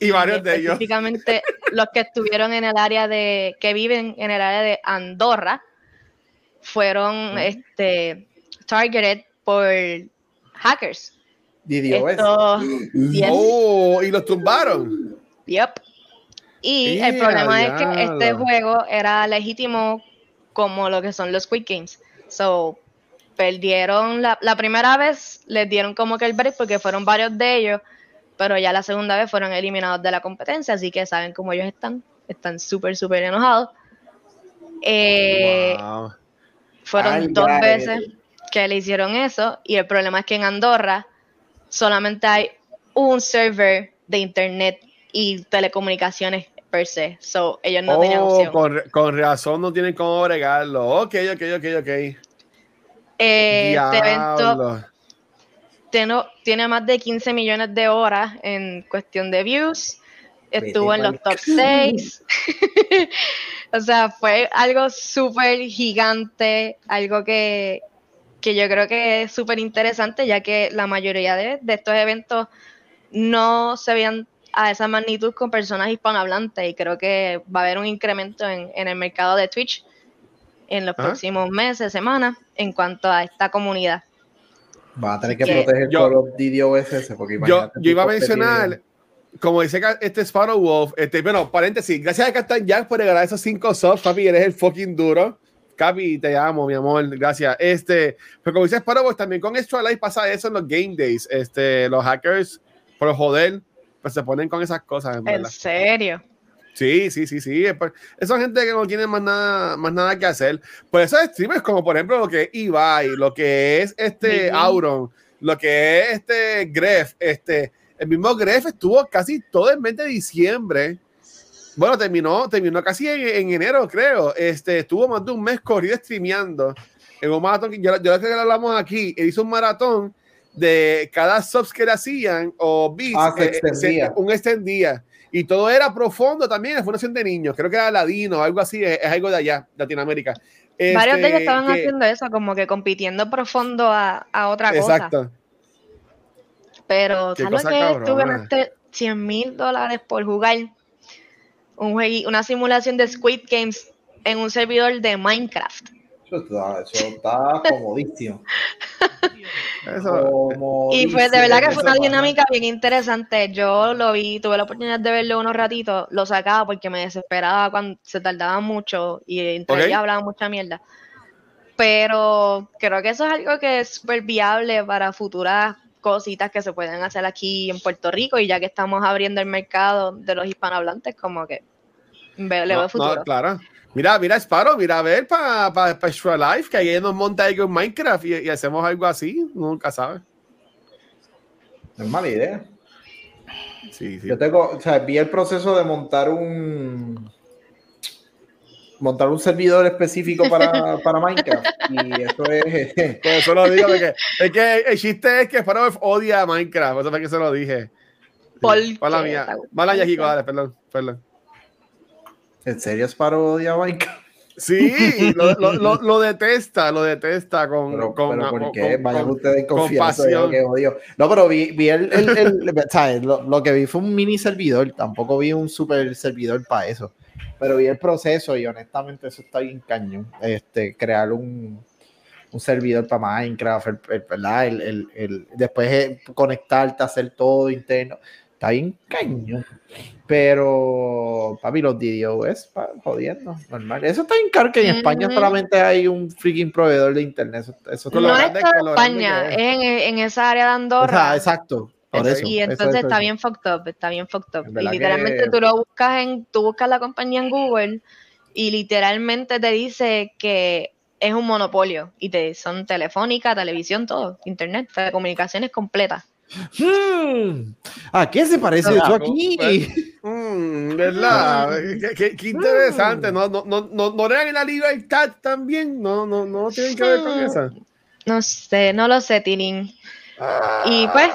Y varios de ellos. específicamente *laughs* los que estuvieron en el área de que viven en el área de Andorra fueron este targeted por hackers. Esto, yes. Oh, y los tumbaron. Yep. Y el problema es que este juego era legítimo como lo que son los Squid Games. So, perdieron la, la primera vez, les dieron como que el break porque fueron varios de ellos, pero ya la segunda vez fueron eliminados de la competencia, así que saben cómo ellos están. Están súper, súper enojados. Eh, Wow. fueron Ay, dos veces eh. que le hicieron eso y el problema es que en Andorra solamente hay un server de internet y telecomunicaciones per se, so ellos no tenían Oh, opción. con, con razón no tienen cómo bregarlo. Ok, ok, ok, ok. Eh, este evento tiene, tiene más de 15 millones de horas en cuestión de views, estuvo en los top 6. *laughs* o sea, fue algo súper gigante, algo que, que yo creo que es súper interesante, ya que la mayoría de, de estos eventos no se veían a esa magnitud con personas hispanohablantes y creo que va a haber un incremento en, en el mercado de Twitch en los Ajá. próximos meses, semanas, en cuanto a esta comunidad. Va a tener que Que- proteger Yo- todos los DDoS porque Yo, yo iba a competir mencionar, como dice este Sparrow Wolf, este, bueno, paréntesis, gracias a Captain Jack por regalar esos cinco subs, papi, eres el fucking duro. Capi, te amo, mi amor, gracias. Este, pero como dice Sparrow Wolf, también con Extra Life pasa eso en los game days. Este, los hackers, por joder, pues se ponen con esas cosas, en En serio. Sí, sí, sí, sí. Esa gente que no tiene más nada, más nada que hacer. Por eso streamers como por ejemplo lo que es Ibai, lo que es este Billin. Auron, lo que es este Gref, este, el mismo Gref estuvo casi todo el mes de diciembre. Bueno, terminó, terminó casi en, en enero, creo. Este, estuvo más de un mes corrido streameando. En un maratón, yo, yo creo que lo hablamos aquí, él hizo un maratón de cada subs que le hacían o beats, Ah, se eh, extendía. un extendía. Y todo era profundo también, la fundación de niños. Creo que era ladino, algo así, es, es algo de allá, Latinoamérica. Varios de Este, ellos estaban que- haciendo eso, como que compitiendo profundo a, a otra cosa. Exacto. Pero, ¿sabes que? Tú ganaste 100 mil dólares por jugar un una simulación de Squid Games en un servidor de Minecraft. Eso está, comodísimo. Eso, Y fue de verdad que fue una dinámica bien interesante. Yo lo vi, tuve la oportunidad de verlo unos ratitos, lo sacaba porque me desesperaba cuando se tardaba mucho y entre Ok. ellas hablaba mucha mierda. Pero creo que eso es algo que es súper viable para futuras cositas que se pueden hacer aquí en Puerto Rico y ya que estamos abriendo el mercado de los hispanohablantes, como que veo, le No, veo futuro. no, claro. Mira, mira, Sparrow, mira a ver para pa, pa Extra Life, que ahí nos monta algo en Minecraft y, y hacemos algo así, nunca sabes. No es mala idea. Sí, sí. Yo tengo, o sea, vi el proceso de montar un montar un servidor específico para, *laughs* para Minecraft y eso es *laughs* Por eso lo digo, porque es que el chiste es que Sparrow odia a Minecraft, por eso fue que se lo dije. ¿Por Mala qué mía. Mala mía, Jico, Minecraft? dale, perdón, perdón. En serio es parodia Minecraft. Sí, lo, lo, lo, lo detesta, lo detesta con. Pero, con, pero ¿por qué? con- Vayan con- ustedes en confianza, que odio. No, pero vi, vi el, el, el- *laughs* ¿sabes? Lo, lo que vi fue un mini servidor, tampoco vi un super servidor para eso. Pero vi el proceso y honestamente eso está bien cañón. Este, crear un, un servidor para Minecraft, ¿verdad? El, el- el- después eh, conectarte, hacer todo interno. Está bien cañón. Pero, papi, los DDoS, pa, jodiendo, normal. Eso está en caro que en España solamente hay un freaking proveedor de internet. Eso, eso Con lo No es grande España, es es. en, en esa área de O Andorra. sea, exacto. Por Ok. eso, y entonces eso, está bien fucked up, está bien fucked up. En Y literalmente que- tú lo buscas en, tú buscas la compañía en Google y literalmente te dice que es un monopolio y te son telefónica, televisión, todo, internet, telecomunicaciones completas. Hmm, ¿A qué se parece eso aquí? pues. Mm, ¿Verdad? Qué, qué- qué interesante. No, no, no, no, no le dan la libertad también. No, no, no tienen que ver con Hmm. eso. No sé, no lo sé, Tilín. Y pues,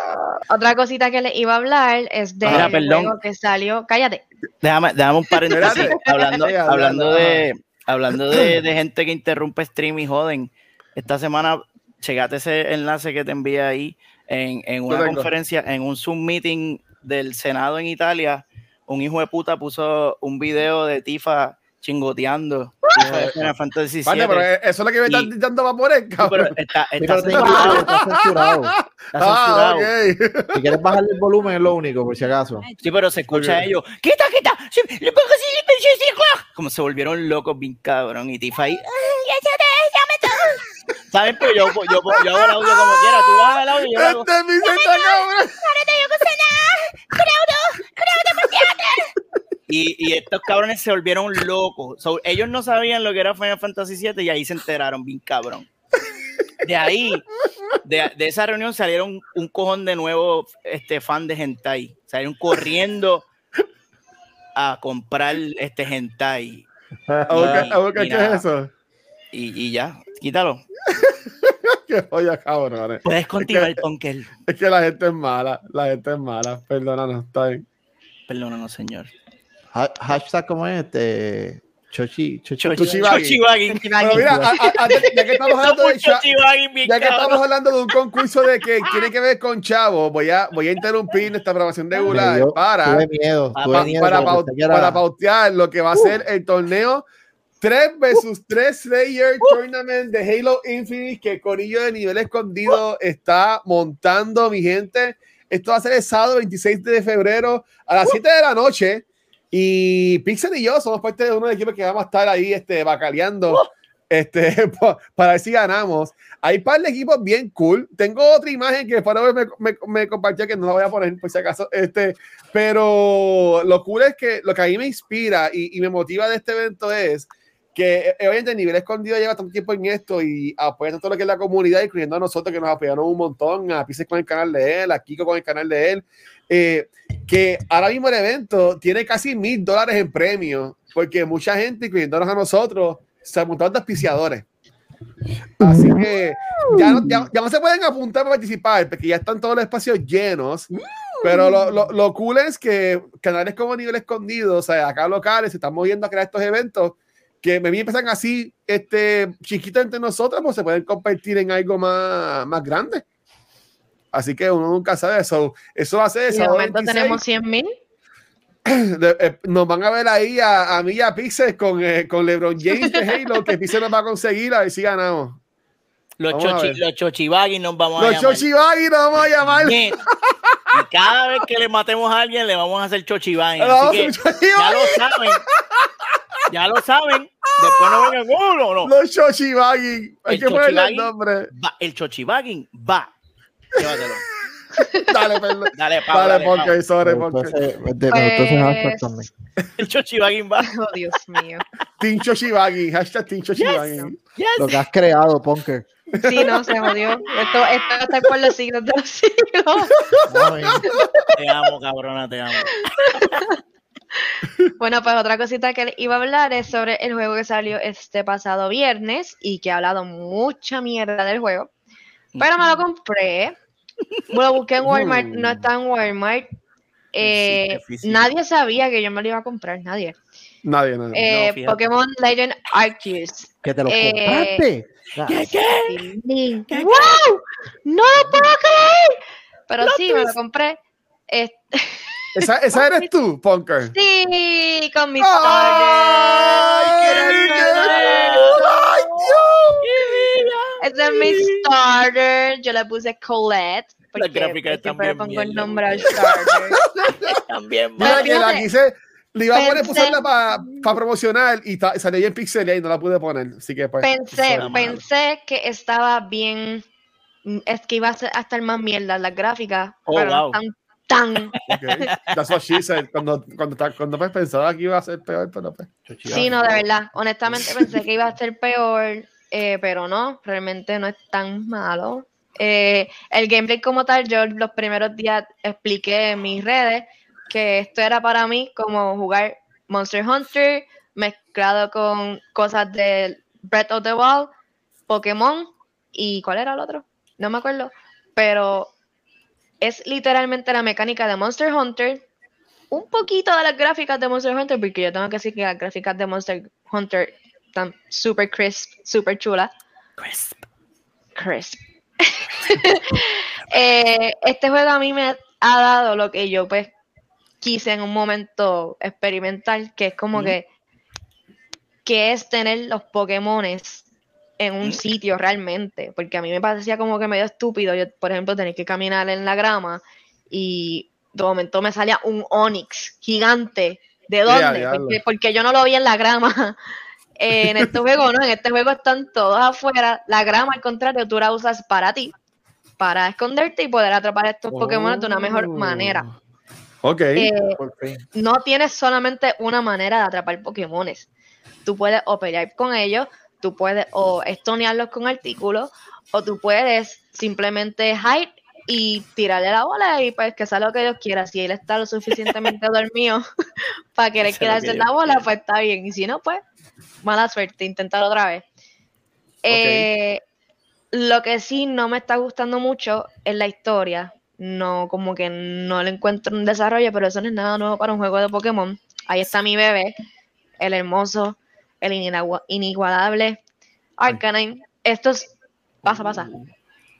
otra cosita que les iba a hablar es de Mira, juego que salió. Cállate. Déjame, déjame un paréntesis. Hablando *laughs* hablando, de, hablando de, de gente que interrumpe stream y joden. Esta semana, checate ese enlace que te envié ahí en, en una conferencia, en un Zoom meeting del Senado en Italia. Un hijo de puta puso un video de Tifa chingoteando. Tifa de Final Fantasy Vale, VII. pero eso es lo que me están dando vapores, pero cabrón. está, está censurado, cuidado, está censurado. está Ah, censurado. ok. Si quieres bajarle el volumen es lo único, por si acaso. Sí, pero se escucha a ellos. ¡Quita, quita! Le pongo. Como se volvieron locos, bien cabrón. Y Tifa ahí. "Ay, ya ya me to-". ¿Sabes? Pero yo, yo, yo hago el audio como quiera. Tú bajas el audio y yo lo hago. Este es mi sexta, cabrón. Y, y estos cabrones se volvieron locos. So, ellos no sabían lo que era Final Fantasy VII y ahí se enteraron, bien cabrón. De ahí, de, de esa reunión salieron un cojón de nuevos este, fan de hentai. Salieron corriendo a comprar este hentai. A ¿Qué es eso? Y, y ya, quítalo. *laughs* Qué joya, cabrón. Puedes continuar, Ponkel. Es que la gente es mala. La gente es mala. Perdónanos, está bien. Perdónanos, señor. Ha- hashtag, ¿cómo es? Este, Chochi, Chochi. Chochibagi. Chochibagi. Pero mira, a- a- ya que estamos hablando de ya que estamos hablando de un concurso de que tiene que ver con Chavo, voy a, voy a interrumpir nuestra programación Me regular para, para, que era- para pautear lo que va a ser el torneo 3 versus 3 Slayer Tournament de Halo Infinite que Corillo de nivel escondido está montando, mi gente. Esto va a ser el sábado 26 de febrero a las 7 de la noche. Y Pixel y yo somos parte de uno de los equipos que vamos a estar ahí este, bacaleando este, *laughs* pa- para ver si ganamos. Hay un par de equipos bien cool. Tengo otra imagen que para me, me, me compartió que no la voy a poner por si acaso. Este, pero lo cool es que lo que a mí me inspira y, y me motiva de este evento es que eh, obviamente el nivel escondido lleva tanto tiempo en esto y apoyando todo lo que es la comunidad, incluyendo a nosotros que nos apoyaron un montón, a Pises con el canal de él, a Kiko con el canal de él, eh, que ahora mismo el evento tiene casi mil dólares en premios, porque mucha gente, incluyéndonos a nosotros, se montaron de auspiciadores. Así que ya no, ya, ya no se pueden apuntar para participar, porque ya están todos los espacios llenos. Pero lo, lo, lo cool es que canales como Nivel Escondido, o sea, acá locales, se están moviendo a crear estos eventos que me empiezan así, este, chiquitos entre nosotros, pues se pueden compartir en algo más, más grande. Así que uno nunca sabe eso. Eso va a ser Y de momento 26. tenemos 100 mil. *clears throat* Eh, nos van a ver ahí a, a mí y a Pixel con, eh, con LeBron James de Halo, que *laughs* Pixel nos va a conseguir a ver si ganamos. Los, Vamos a chochi, los chochibagi nos vamos a Los llamar. Chochibagi nos vamos a llamar. *laughs* Y cada vez que le matemos a alguien, le vamos a hacer a Así que hacer ya lo saben. *laughs* Ya lo saben. Después no vengan, oh, no, no. Los Chochibagi. Hay que ponerle el nombre. Va, el chochibagi va. Llévatelo. *laughs* Dale, perdón. Dale, Pau, Dale, porque sorry, porque. hashtag Pues- también. El chochibagi va. *laughs* Oh, Dios mío. Team Chochibagi. Hashtag Team Chochibagi. Yes. Lo que has creado, Punker. Sí, no, se jodió. Esto, esto va a estar por los siglos de los siglos. Te amo, cabrona, te amo. *laughs* Bueno, pues otra cosita que iba a hablar es sobre el juego que salió este pasado viernes y que he hablado mucha mierda del juego. Pero me lo compré. Lo busqué en Walmart, no está en Walmart. Eh, nadie sabía que yo me lo iba a comprar, nadie. Nadie, nadie. Eh, fíjate. Pokémon Legend Arceus. Que te lo Eh, compraste. ¿Qué, qué? Sí. ¡Wow! ¡No lo puedo creer! Pero sí, me lo compré. Este, *laughs* ¿Esa, esa eres tú, Punker. sí, con mis ¡Ay, qué! ¡Ay, Dios! Ese es mi starter. Yo le puse Colette. Porque gráficas pues, están siempre bien pongo el nombre al *laughs* starter. También, Mira que la quise, le iba a poner para promocionar y ta- salió bien pixel y no la pude poner. Así que pues. Pensé, pensé que estaba bien. Es que iba a, ser, a estar más mierda las gráficas. Oh, pero no wow. Tan. Ok. That's what she said. Cuando, cuando, cuando pues, pensaba que iba a ser peor, pero pues. Sí, no, de verdad. Honestamente pensé que iba a ser peor, eh, pero no, realmente no es tan malo. Eh, el gameplay como tal, yo los primeros días expliqué en mis redes que esto era para mí como jugar Monster Hunter mezclado con cosas de Breath of the Wild, Pokémon y ¿cuál era el otro? No me acuerdo, pero es literalmente la mecánica de Monster Hunter un poquito de las gráficas de Monster Hunter, porque yo tengo que decir que las gráficas de Monster Hunter están super crisp, super chulas. Crisp. Crisp. *laughs* Eh, este juego a mí me ha dado lo que yo pues quise en un momento experimental, que es como Ujú. que, que es tener los Pokémones en un sitio realmente, porque a mí me parecía como que medio estúpido, yo por ejemplo tener que caminar en la grama y de momento me salía un Onix gigante. ¿De dónde? porque, porque yo no lo vi en la grama. *laughs* Eh, en este juego, ¿no? En este juego están todos afuera. La grama, al contrario, tú la usas para ti, para esconderte y poder atrapar a estos Pokémon de una mejor Oh. manera. Ok. Eh, fin. no tienes solamente una manera de atrapar Pokémones. Tú puedes o pelear con ellos, tú puedes o estonearlos con artículos, o tú puedes simplemente hide y tirarle la bola y pues que sea lo que Dios quiera. Si él está lo suficientemente *laughs* dormido *laughs* para querer quedarse que en la bola, pues está bien. Y si no, pues mala suerte, intentarlo otra vez. Eh, lo que sí no me está gustando mucho es la historia. No, como que no le encuentro un desarrollo, pero eso no es nada nuevo para un juego de Pokémon. Ahí está mi bebé, el hermoso, el inigua- inigualable Arcanine. Esto es. Pasa, pasa.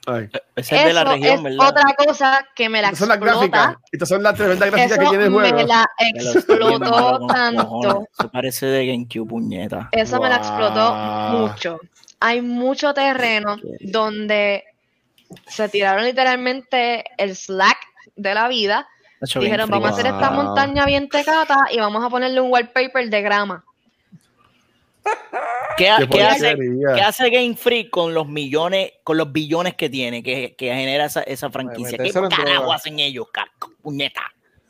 Ay. Ese es de la Eso región, es ¿verdad? otra cosa que me la Estas son las gráficas. Estas son las tremendas gráficas Eso que tiene el me juego. la viendo malo explotó tanto. Eso parece de GameCube, puñeta. Eso me la explotó mucho. Hay mucho terreno donde se tiraron literalmente el slack de la vida. Dijeron, vamos a hacer esta montaña bien tecata y vamos a ponerle un wallpaper de grama. ¿Qué, hace, porquería. qué hace Game Freak con los millones, con los billones que tiene, que, que genera esa, esa franquicia? ¿Qué carajo hacen ellos, caco, puñeta?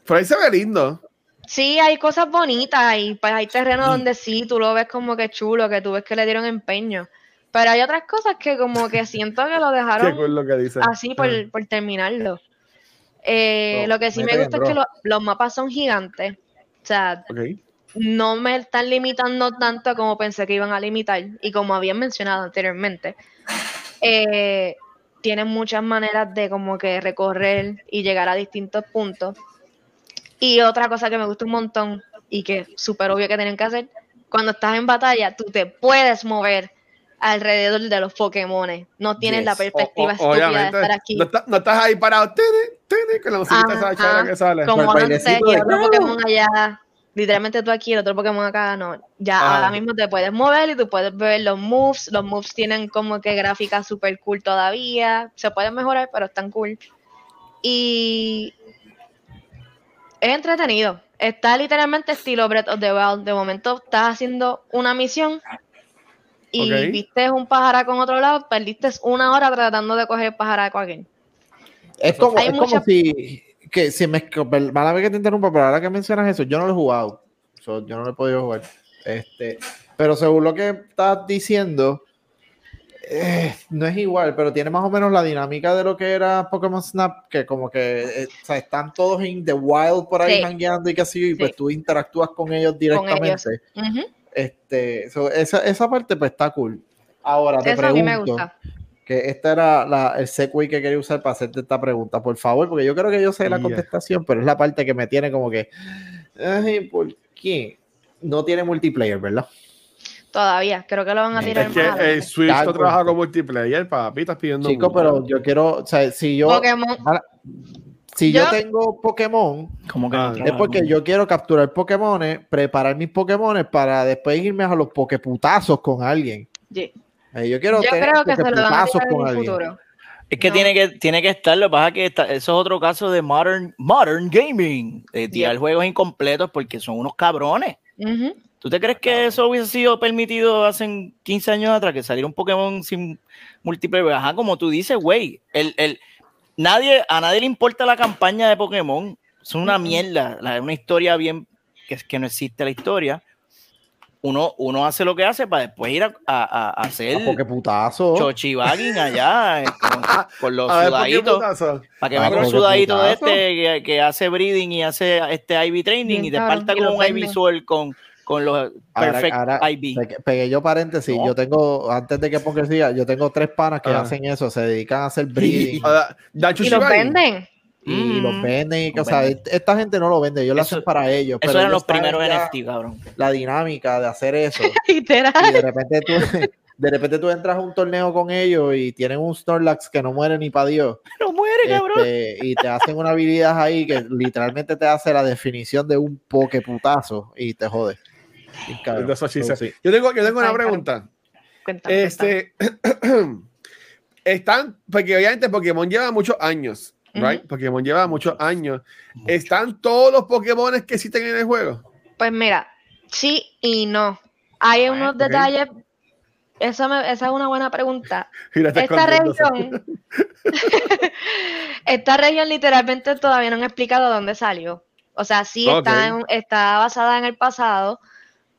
Pero ahí se ve lindo. Sí, hay cosas bonitas y pues hay terreno donde sí, tú lo ves como que chulo, que tú ves que le dieron empeño. Pero hay otras cosas que como que siento que lo *laughs* dejaron cool lo que dice. así por, por terminarlo. Eh, No, lo que sí me gusta es que lo- los mapas son gigantes. O sea, Ok. No me están limitando tanto como pensé que iban a limitar. Y como habían mencionado anteriormente, eh, tienen muchas maneras de como que recorrer y llegar a distintos puntos. Y otra cosa que me gusta un montón y que es súper obvio que tienen que hacer, cuando estás en batalla, tú te puedes mover alrededor de los Pokémon. No tienes Yes. la perspectiva o- estúpida de obviamente. estar aquí. No, está- no estás ahí parado. Tene, tene, con la musiquita esa que sale. como antes bailecito y otro Pokémon allá, literalmente tú aquí, el otro Pokémon acá, no. Ya Ah. ahora mismo te puedes mover y tú puedes ver los moves. Los moves tienen como que gráficas super cool todavía. Se pueden mejorar, pero están cool. Y es entretenido. Está literalmente estilo Breath of the Wild. De momento estás haciendo una misión y Ok. viste un pajaraco en otro lado, perdiste una hora tratando de coger el pajaraco aquí. Es como, es mucha- como si, que si me, mala vez que te interrumpa, pero ahora que mencionas eso, yo no lo he jugado. So, yo no lo he podido jugar. Este, pero según lo que estás diciendo, eh, no es igual, pero tiene más o menos la dinámica de lo que era Pokémon Snap, que como que eh, o sea, están todos en the wild por ahí Sí. hangueando y que así, y pues tú interactúas con ellos Con directamente. Este, so, esa, esa parte pues está cool. Ahora te Eso a mí me pregunto, gusta. Que este era la- el segue que quería usar para hacerte esta pregunta, por favor, porque yo creo que yo sé la contestación, pero es la parte que me tiene como que, ay, ¿por qué? No tiene multiplayer, ¿verdad? Todavía, creo que lo van a tirar Es que más el adelante. Switch no trabaja con multiplayer, papi. Estás pidiendo. Chico, mucho. pero yo quiero, o sea, si yo, Pokémon, si yo, yo- tengo Pokémon, Como que Ah, no es porque yo quiero capturar Pokémon, preparar mis Pokémon para después irme a los Poképutazos con alguien. sí. Eh, yo quiero Yo tener creo que se lo tirar en con el alguien. futuro. Es que No. tiene que tiene que estar, lo que pasa es que está- eso es otro caso de modern, modern gaming, de tirar juegos incompletos porque son unos cabrones. ¿Tú te crees que eso hubiese sido permitido hace 15 años atrás, que saliera un Pokémon sin multiplayer? Ajá, como tú dices, güey, el, el, nadie, a nadie le importa la campaña de Pokémon, es una mierda, la- una historia bien, que es que no existe la historia. Uno, uno hace lo que hace para después ir a, a- a- hacer Ah, putazo. chochibagging allá *laughs* eh, con, con los A ver, ¿por qué sudaditos. Para que Ah, venga un porque sudadito de este que, que hace breeding y hace este Ivy training Bien y te parta y con un venden. Sword con, con los Ahora- Perfect ahora Ivy. pe- Pegué yo paréntesis. No. Yo tengo, antes de que pongas día, yo tengo tres panas que Ah. hacen eso, se dedican a hacer *laughs* breeding Y los chuchibagi. venden. Y Mm. los venden. y que, Los o sea, venden. esta gente no lo vende, ellos lo Eso- hacen para ellos. Esos pero eran los primeros NFT, cabrón. La dinámica de hacer eso. *laughs* Literal. y de repente tú, *laughs* de repente tú entras a un torneo con ellos y tienen un Snorlax que no muere ni para Dios. *laughs* No muere, cabrón. Este, y te hacen una habilidad ahí que literalmente te hace la definición de un pokeputazo y te jode. Cabrón. Sí. Yo tengo, yo tengo una Ay, pregunta. Cuéntame, Este, *clears throat* están, porque obviamente Pokémon lleva muchos años, right? Pokémon lleva muchos años. ¿Están todos los Pokémon que existen en el juego? Pues mira, sí y no. Hay unos detalles. Eso me- esa es una buena pregunta. *laughs* Esta región, *laughs* *laughs* esta región literalmente todavía no han explicado dónde salió. O sea, sí está, en- está basada en el pasado,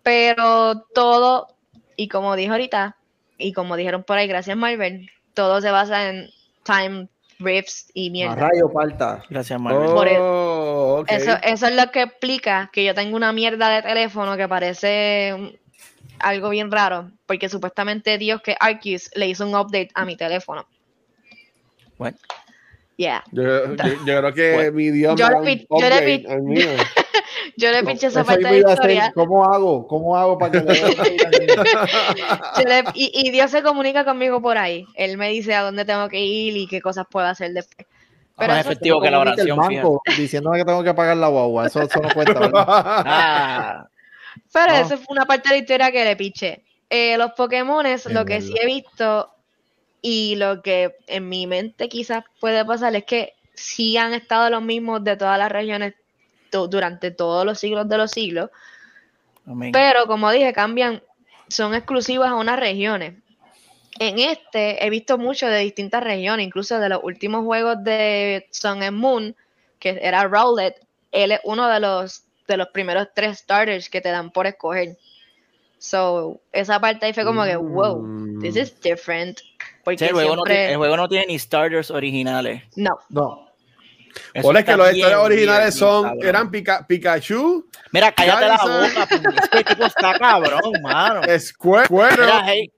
pero todo, y como dije ahorita, y como dijeron por ahí, gracias Marvel, todo se basa en time rifts y A mierda. rayo parta. Gracias, Marvel. Por el- Oh, ok. Eso, eso es lo que explica que yo tengo una mierda de teléfono que parece algo bien raro, porque supuestamente Dios que Arceus le hizo un update a mi teléfono. Bueno. Yeah. Yo, yo- yo creo que mi idioma Yo le yo le *laughs* upgrade pi- al mío. Yo le pinché esa parte de la hacer, historia. ¿Cómo hago? ¿Cómo hago para que *laughs* le Yo le- y, y Dios se comunica conmigo por ahí. Él me dice a dónde tengo que ir y qué cosas puedo hacer después. Pero Más eso- efectivo que la oración, banco diciéndome que tengo que pagar la guagua. Eso, eso no cuenta, ¿verdad? *laughs* Ah, Pero No. eso fue una parte de la historia que le piché. Eh, los Pokémones, lo que sí he visto y lo que en mi mente quizás puede pasar es que sí han estado los mismos de todas las regiones to- durante todos los siglos de los siglos, amén. pero como dije, cambian, son exclusivas a unas regiones. En este he visto mucho de distintas regiones, incluso de los últimos juegos de Sun and Moon, que era Rowlet, él es uno de los de los primeros tres starters que te dan por escoger. So, esa parte ahí fue como que, wow, this is different. Porque Sí, el, juego no siempre- tiene, el juego no tiene ni starters originales. no, No. Eso Por es que los bien, historias originales bien, bien, son, cabrón. eran Pika- Pikachu, Mira, cállate la boca. Este tipo está cabrón, mano. *laughs* Squirtle Mira, hey,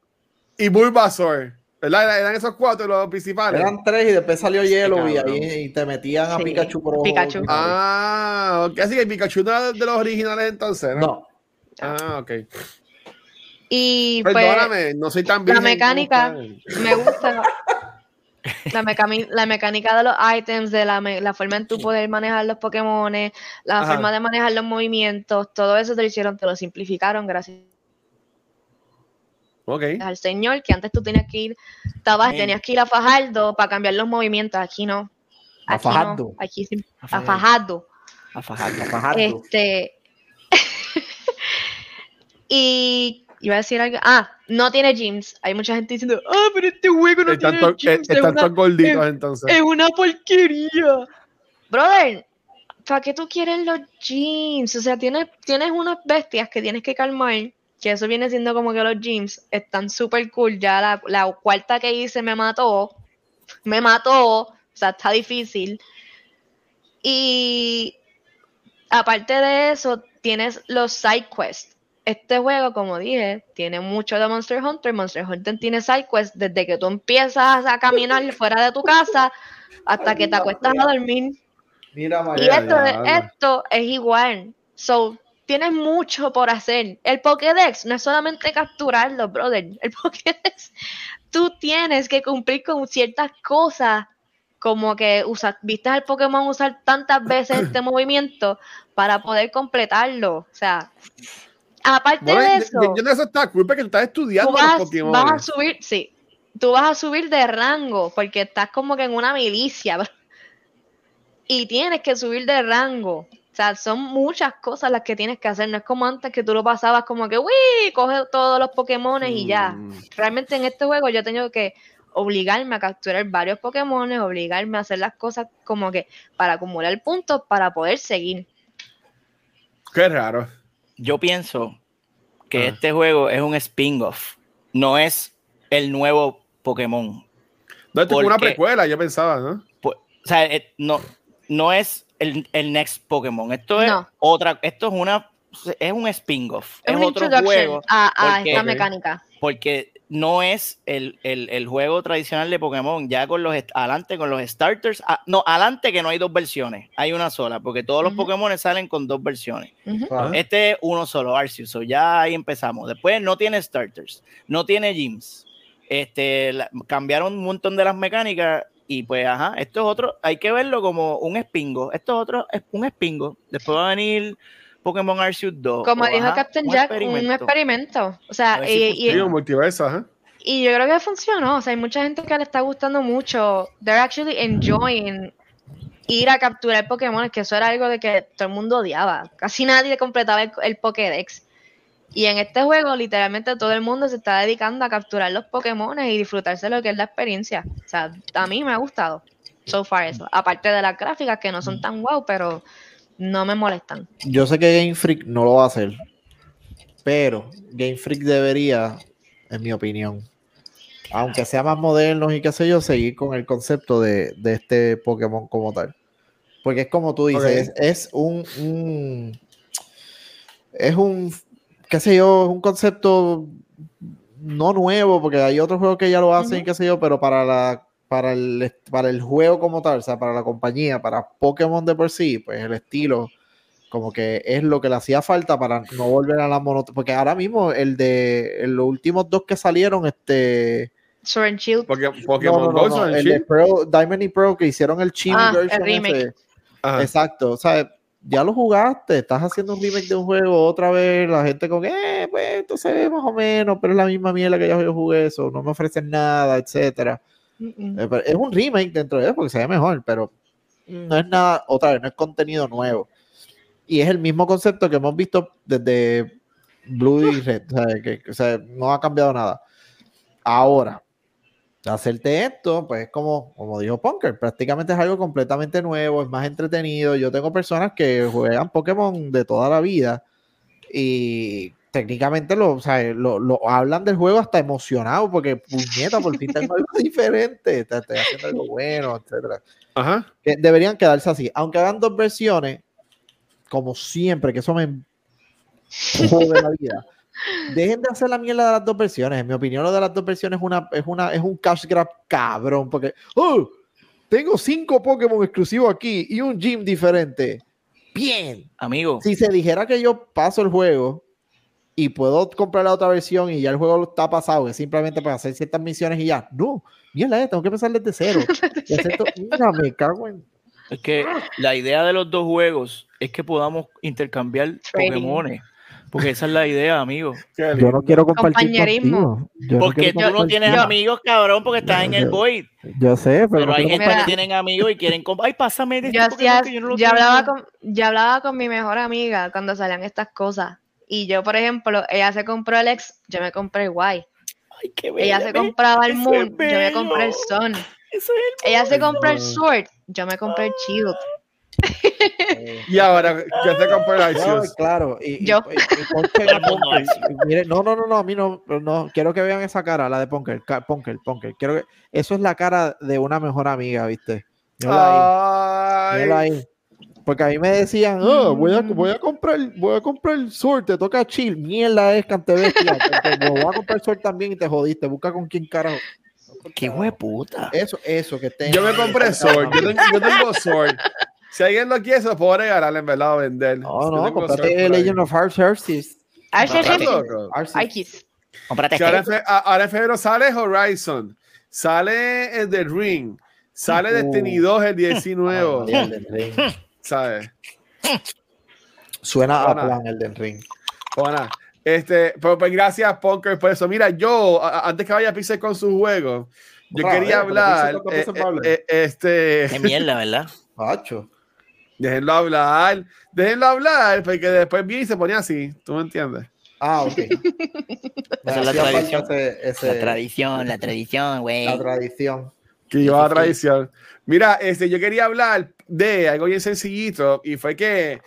y Bulbasaur. ¿Verdad? Eran- esos cuatro los principales. Eran tres y después salió Hielo y cabrón. ahí y te metían a Sí, Pikachu por ojo. Pikachu. Ah, ok. Así que Pikachu no era de los originales entonces, ¿no? No. Ah, ok. y pues Perdóname, no soy tan la virgen como mecánica me gusta. La, mecánica de los items, de la, forma en tu poder manejar los Pokémon, la Ajá. forma de manejar los movimientos, todo eso te lo hicieron, te lo simplificaron gracias Ok. al señor, que antes tú tenías que ir, estabas, tenías que ir a Fajardo para cambiar los movimientos, aquí no. A no, Fajardo. aquí sí, A a Fajardo. a fajardo. Fajardo. Este. *laughs* y iba a decir algo. Ah, no tiene gyms. Hay mucha gente diciendo, ah, pero este juego no Están tiene eh, gyms. Es están todos gorditos es- entonces. es una porquería. Brother, ¿para qué tú quieres los gyms? O sea, tienes, tienes unas bestias que tienes que calmar. Que eso viene siendo como que los gyms están súper cool. Ya la, la cuarta que hice me mató. Me mató. O sea, está difícil. Y aparte de eso, tienes los side quests. Este juego, como dije, tiene mucho de Monster Hunter. Monster Hunter tiene side quests desde que tú empiezas a caminar *laughs* fuera de tu casa hasta que te acuestas a dormir. Mira, Y María. esto, es- diablo. esto es igual. So, tienes mucho por hacer. El Pokédex no es solamente capturarlo, brother. El *laughs* Pokédex, tú tienes que cumplir con ciertas cosas. Como que usas, viste al Pokémon usar tantas veces este *clears throat* movimiento para poder completarlo. O sea, Aparte Bueno, de eso, yo, no está cool porque tú estás estudiando tú vas, los Pokémon. vas a subir, sí, tú vas a subir de rango porque estás como que en una milicia *laughs* y tienes que subir de rango. O sea, son muchas cosas las que tienes que hacer. No es como antes que tú lo pasabas como que, uy, coge todos los Pokémon y ya. Mm. Realmente en este juego yo he tenido que obligarme a capturar varios Pokémon, obligarme a hacer las cosas como que para acumular puntos para poder seguir. Qué raro. Yo pienso que Ah. este juego es un spin-off, no es el nuevo Pokémon. No, esto es una precuela, yo pensaba, ¿no? Pues, o sea, eh, no, no es el, el next Pokémon. Esto es No. otra, esto es una, es un spin-off. Es Es, un otro introduction juego a, a porque- esta mecánica. porque no es el, el- el juego tradicional de Pokémon. Ya con los adelante con los starters, ah, no, adelante que no hay dos versiones, hay una sola, porque todos los. Pokémon salen con dos versiones. Ah, Este es uno solo, Arceus. So ya ahí empezamos. Después no tiene starters, no tiene gyms. Este, la- cambiaron un montón de las mecánicas y pues, ajá, esto es otro, hay que verlo como un espingo. Esto es otro, es un espingo. Después va a venir Pokémon Arceus 2. Como o, dijo ajá, Captain un Jack, un experimento. experimento. O sea, si y, y- multiverso, ajá. y yo creo que funcionó. O sea, hay mucha gente que le está gustando mucho. They're actually enjoying ir a capturar Pokémon, que eso era algo de que todo el mundo odiaba. Casi nadie completaba el, el Pokédex. Y en este juego, literalmente todo el mundo se está dedicando a capturar los Pokémon y disfrutarse de lo que es la experiencia. O sea, a mí me ha gustado. So far eso. Aparte de las gráficas que no son tan wow, pero no me molestan. Yo sé que Game Freak no lo va a hacer, pero Game Freak debería, en mi opinión, aunque sea más modernos y qué sé yo, seguir con el concepto de, de este Pokémon como tal. Porque es como tú dices, es, es un, un- es un, qué sé yo, es un concepto no nuevo, porque hay otros juegos que ya lo hacen, Ujú. qué sé yo, pero para la para el, para el juego como tal, o sea, para la compañía, para Pokémon de por sí, pues el estilo como que es lo que le hacía falta para no volver a la monotonía. Porque ahora mismo el de los últimos dos que salieron, este. Sword and Shield. Porque Pokémon no, no, no, Go no, son el de Pro, Diamond y Pro que hicieron el Chibi Ah, el remake. ese. Ajá. Exacto, o sea, ya lo jugaste, estás haciendo un remake de un juego otra vez, la gente con, eh, pues esto se ve más o menos, pero es la misma mierda que ya yo jugué eso, no me ofrecen nada, etcétera. Mm, mm. Eh, Es un remake dentro de eso porque se ve mejor, pero no es nada, otra vez, no es contenido nuevo. Y es el mismo concepto que hemos visto desde Blue y Red, o sea, que, o sea, no ha cambiado nada. Ahora, hacerte esto, pues como, como dijo Punker, prácticamente es algo completamente nuevo, es más entretenido. Yo tengo personas que juegan Pokémon de toda la vida y técnicamente lo, o sea, lo, lo hablan del juego hasta emocionado porque puñeta, por fin tengo algo *laughs* diferente, te- estoy haciendo algo bueno, etcétera. Ajá. Que deberían quedarse así, aunque hagan dos versiones, como siempre, que eso me jode la vida. *laughs* Dejen de hacer la mierda de las dos versiones. En mi opinión, lo de las dos versiones es una, es una, es un cash grab cabrón. Porque, oh, tengo cinco Pokémon exclusivos aquí y un gym diferente. Bien. Amigo, Si se dijera que yo paso el juego y puedo comprar la otra versión y ya el juego está pasado, es simplemente para hacer ciertas misiones y ya. No, mierda, tengo que empezar desde cero. Y hacer to- Mira, me cago en. es que la idea de los dos juegos es que podamos intercambiar. Pokémones. Porque esa es la idea, amigo. Yo no quiero compartir Compañerismo. contigo. Yo Porque tú no tienes amigos, cabrón, porque estás en el Yo- Void. Yo sé, pero, Pero no hay gente Mira. que tienen amigos y quieren. Ay, pásame este Yo, Pokémon hacía- que yo no lo yo hablaba tengo". con, yo hablaba con mi mejor amiga cuando salían estas cosas. Y yo, por ejemplo, ella se compró el X, yo me compré el Y. Ay, qué Ella bella, se ve, compraba el Moon, es yo me compré el. Sun. Eso es Ella se compró el. Sword, yo me compré el Shield. Y ahora, ¿qué te compré el No, Arceus? claro, y, y- Yo. y- y Ponker- Ponker, mire, no, no, no, no, a mí no, no, quiero que vean esa cara, la de Ponker, Ponker, Ponker, quiero que, eso es la cara de una mejor amiga, ¿viste? Mírala ahí, mírala ahí. Porque a mí me decían, oh, voy a, voy a comprar, voy a comprar el Sword, te toca chill, mierda es cante bestia, *laughs* te- te- voy a comprar el Sword también y te jodiste, busca con quién carajo. Qué hueputa. Eso, eso, que te yo me compré Sword. Yo tengo, yo tengo Sword. Si alguien lo quiere, se lo puedo regalar en verdad o vender. No, no, tengo comprate ahí. Legend of Hearts Arceus. Arceus, Comprate. En a- ahora en febrero sale Horizon, sale el The Ring, sale Uh. Destiny 2 el 19, *laughs* ¿sabes? Suena a plan el del ring. Bueno, Este, pero pues gracias, Punker, por eso. Mira, yo, a- antes que vaya a Pixel con su juego, yo quería hablar. Pixel, ¿cuánto eh, hablar? eh, eh, este, Qué mierda, ¿verdad? *laughs* Macho. déjenlo hablar, déjenlo hablar, porque después viene y se pone así. ¿Tú me entiendes? Ah, ok. Me *laughs* Esa es la tradición. ese- ese- La tradición, la tradición, güey. la tradición. Que lleva la tradición. Mira, este, yo quería hablar de algo bien sencillito y fue que,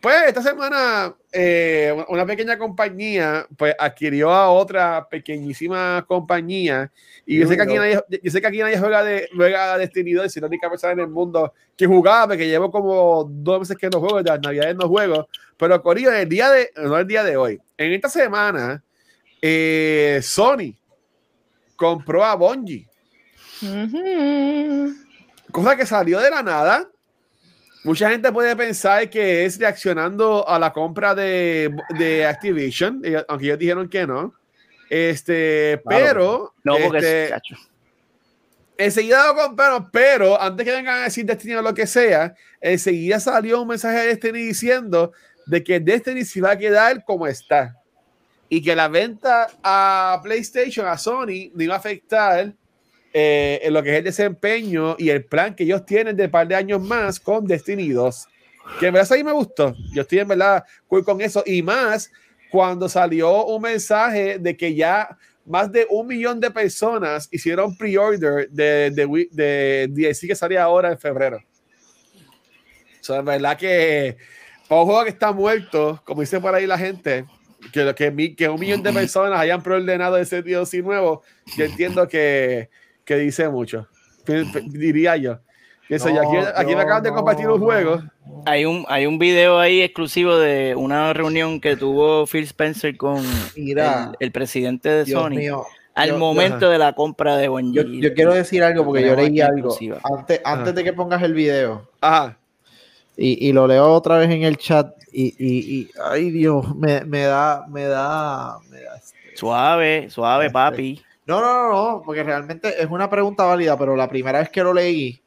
pues, esta semana eh, una pequeña compañía, pues, adquirió a otra pequeñísima compañía y yo sé que aquí nadie, yo sé que aquí nadie juega de, juega Destiny 2, es la única persona en el mundo que jugaba, porque llevo como dos meses que no juego, de las navidades no juego, pero Corillo, el día de, no el día de hoy, en esta semana, eh, Sony compró a Bungie cosa que salió de la nada. Mucha gente puede pensar que es reaccionando a la compra de, de Activision, aunque ellos dijeron que no. Este, Claro. pero No, porque este, es enseguida lo compraron, pero antes que vengan a decir Destiny o lo que sea, enseguida salió un mensaje de Destiny diciendo de que Destiny se va a quedar como está y que la venta a PlayStation, a Sony, no iba a afectar eh, en lo que es el desempeño y el plan que ellos tienen de par de años más con Destiny 2. Que en verdad ahí me gustó. Yo estoy en verdad cool con eso. Y más cuando salió un mensaje de que ya más de un millón de personas hicieron pre-order de, de, de DLC que salía ahora en febrero. O sea, en verdad que para un juego que está muerto, como dice por ahí la gente, que, que un millón de personas hayan preordenado ese DLC nuevo, yo entiendo que, que dice mucho. Diría yo. Yo, aquí, No, aquí yo me acaban de no, compartir un juego. Hay un, hay un video ahí exclusivo de una reunión que tuvo Phil Spencer con Mira, el, el presidente de Dios Sony mío. al yo- momento de la compra de Bungie. Yo, yo quiero decir algo porque yo leí aquí algo. exclusiva. Antes, antes de que pongas el video, Ajá. y, y lo leo otra vez en el chat, y, y, y- ay Dios, me, me da, me da, me da este- Suave, suave, Este, papi. No, no, no, no, porque realmente es una pregunta válida, pero la primera vez que lo leí,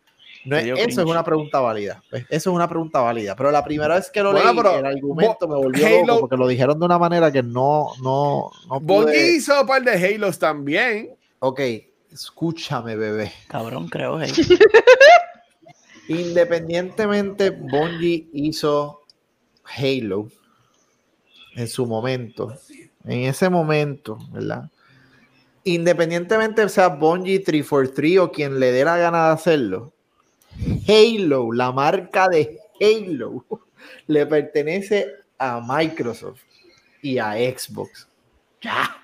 no es- eso es una pregunta válida. ¿ves? Eso es una pregunta válida. Pero la primera vez que lo Bueno, leí, pero el argumento me volvió Halo- loco porque lo dijeron de una manera que no, no, no pude. hizo un par de Halos también. Ok, escúchame, bebé. Cabrón, creo. hey. *laughs* Independientemente, Bungie hizo Halo en su momento. En ese momento, ¿verdad? Independientemente sea Bungie 343 o quien le dé la gana de hacerlo, Halo, la marca de Halo, *laughs* le pertenece a Microsoft y a Xbox. Ya.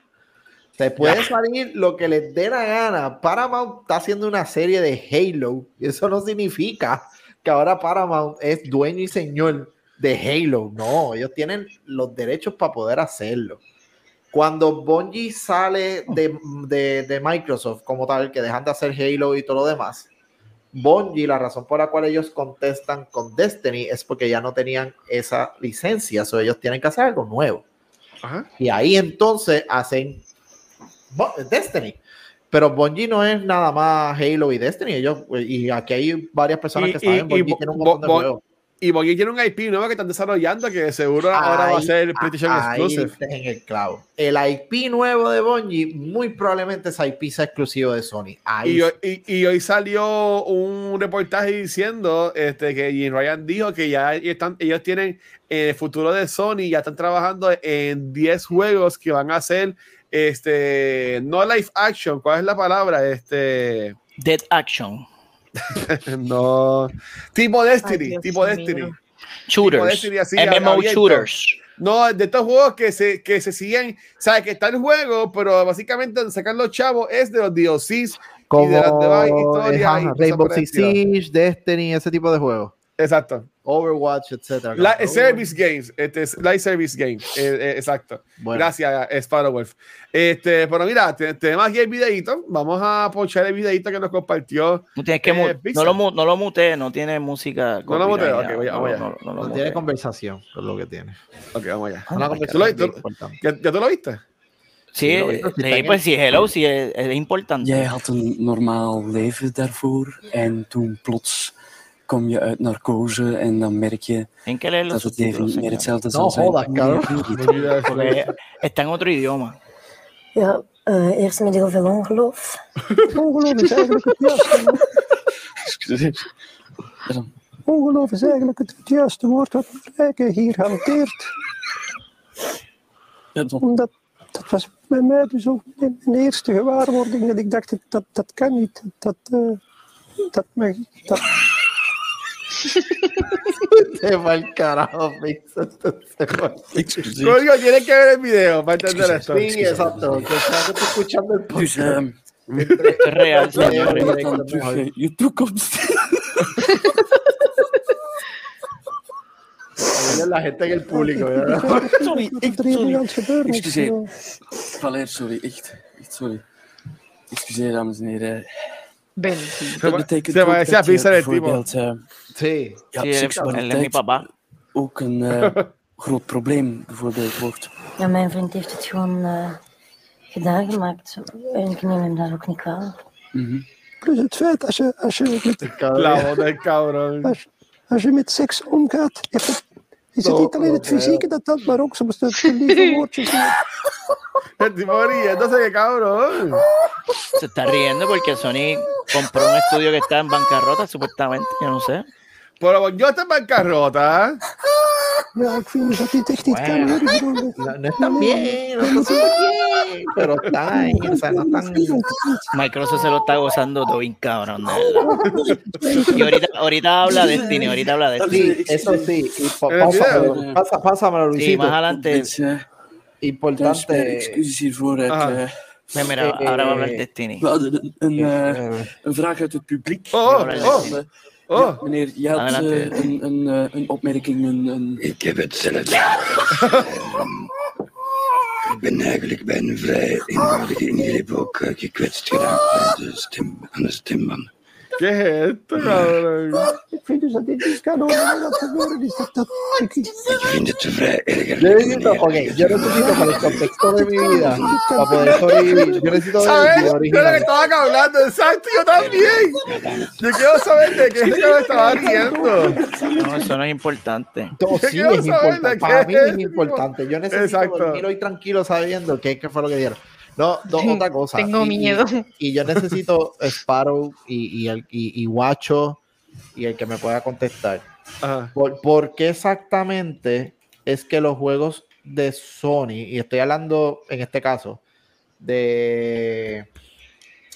Se puede salir lo que les dé la gana. Paramount está haciendo una serie de Halo. y Eso no significa que ahora Paramount es dueño y señor de Halo. No, ellos tienen los derechos para poder hacerlo. Cuando Bungie sale de, de- de Microsoft como tal, que dejan de hacer Halo y todo lo demás, Bungie, la razón por la cual ellos contestan con Destiny es porque ya no tenían esa licencia, o ellos tienen que hacer algo nuevo. Ajá. Y ahí entonces hacen Destiny. Pero Bungie no es nada más Halo y Destiny. Ellos, y aquí hay varias personas Y- que saben, y- Bungie y tiene un montón de juegos. Y Bungie tiene un IP nuevo que están desarrollando que seguro ahora va a ser PlayStation ahí Exclusive. en el clavo. El IP nuevo de Bungie, muy probablemente ese IP sea exclusivo de Sony. Ahí Y hoy, y, y hoy salió un reportaje diciendo este, que Jim Ryan dijo que ya están, ellos tienen en el futuro de Sony, ya están trabajando en 10 juegos que van a ser este, no live action. ¿Cuál es la palabra? Este, Dead Action. *laughs* no, tipo Destiny, Dios tipo. Destiny. Shooters. Destiny así, MMO abierto. Shooters. No, de estos juegos que se, que se siguen, sabes que está el juego, pero básicamente donde sacan los chavos es de los DLCs. como de las demás historias y cosas Rainbow Six Siege, Destiny, ese tipo de juegos. Exacto. Overwatch, etcétera. La, Overwatch. service Games, este es Live Service Games, eh, eh, exacto. Bueno, Gracias, Sparrowwolf. Este, pero mira, te- tenemos aquí el videito. Vamos a ponchar el videito que nos compartió. No tienes que Eh, no lo mu- no lo mute, no tiene música. No lo muteo, ok, voy a- no, voy a- no, no lo no tiene conversación, es lo que tiene. Ok, vamos allá. Una my conversación God. bien Tú lo- importante. ¿Ya, ya tú lo viste? Sí, Sí, lo sí, en pues sí, hello, sí, es, es importante. Jij had een normaal leven daarvoor en toen plots kom je uit narcose en dan merk je dat het even niet meer hetzelfde No zal zijn. jodas, cabrón. Porque está en otro idioma. Ja, eh, eerst met heel veel ongeloof. *laughs* Ongeloof is eigenlijk het juiste dan, Ongeloof is eigenlijk het, het juiste woord wat Rijken hier hanteert. Omdat dat was bij mij dus ook mijn, eerste gewaarwording. Dat ik dacht, dat, dat, dat kan niet. Dat, eh, dat, mag, dat, Se va el carajo. Coño, tienes que ver el video para entender esto. Sí, exacto. Que estás escuchando el podcast. es real, señores. Oye, La gente en el público. ¿verdad? Sorry, echt sorry. Excuseer. Eh, Valer, sorry, echt. Echt sorry. Excuseer, dames en heren. Se Dat betekent va a dat je bijvoorbeeld Sí. ja, seksualiteit ook een eh, *laughs* groot probleem bijvoorbeeld wordt. Ja, mijn vriend heeft het gewoon eh, gedaan gemaakt. En ik neem hem daar ook niet kwalijk. Mhm. plus het feit, als je, als je, met, *laughs* als, als je met seks omgaat, heeft het, is het No, niet alleen het fysieke dat telt, maar ook soms de de lieve woordjes. El tipo riéndose, que cabrón. Se está *laughs* *laughs* riendo porque Sony compró un estudio que está en bancarrota, supuestamente. Yo no sé. Pero yo estoy en bancarrota. Ja, ik vind dus dat dit echt niet kan Bueno. worden. bedoel, No, no están bien, no están súper bien, pero están ahí, o sea, no están... Microsoft se lo está gozando todo bien cabrón, de. Y ahorita, ahorita habla Destiny, ahorita habla Destiny. Sí, eso sí, y pasa- pásamelo, Sí, Luisito. más adelante, Importante. Ah. eh, ahora va a hablar Destiny. een, eh, Eh, vraag uit het publiek. Oh, oh, Eh, Oh, ja, meneer, je had Adelante. eh, een, een, eh, een opmerking, een, een... Ik heb het zelf. ik ben eigenlijk bij een vrij eenvoudige ingreep ook eh, gekwetst geraakt aan de, stem, aan de stembanden. ¿Qué es esto, cabrón? *laughs* Yo necesito, ok, yo necesito para el contexto de mi vida, para poder sobrevivir, yo necesito ¿Sabes? De lo que hablando, exacto, yo también. Yo quiero saber de qué se me estaba riendo. No, eso no es importante. Todo Yo sí quiero es importante, para mí es, es importante. Yo necesito dormir hoy tranquilo sabiendo qué, qué fue lo que dieron. No, no, otra cosa. Tengo Y- miedo. Y, y yo necesito *laughs* Sparrow y, y, el, y, y Guacho y el que me pueda contestar. Ajá. ¿Por, por qué exactamente es que los juegos de Sony, y estoy hablando en este caso de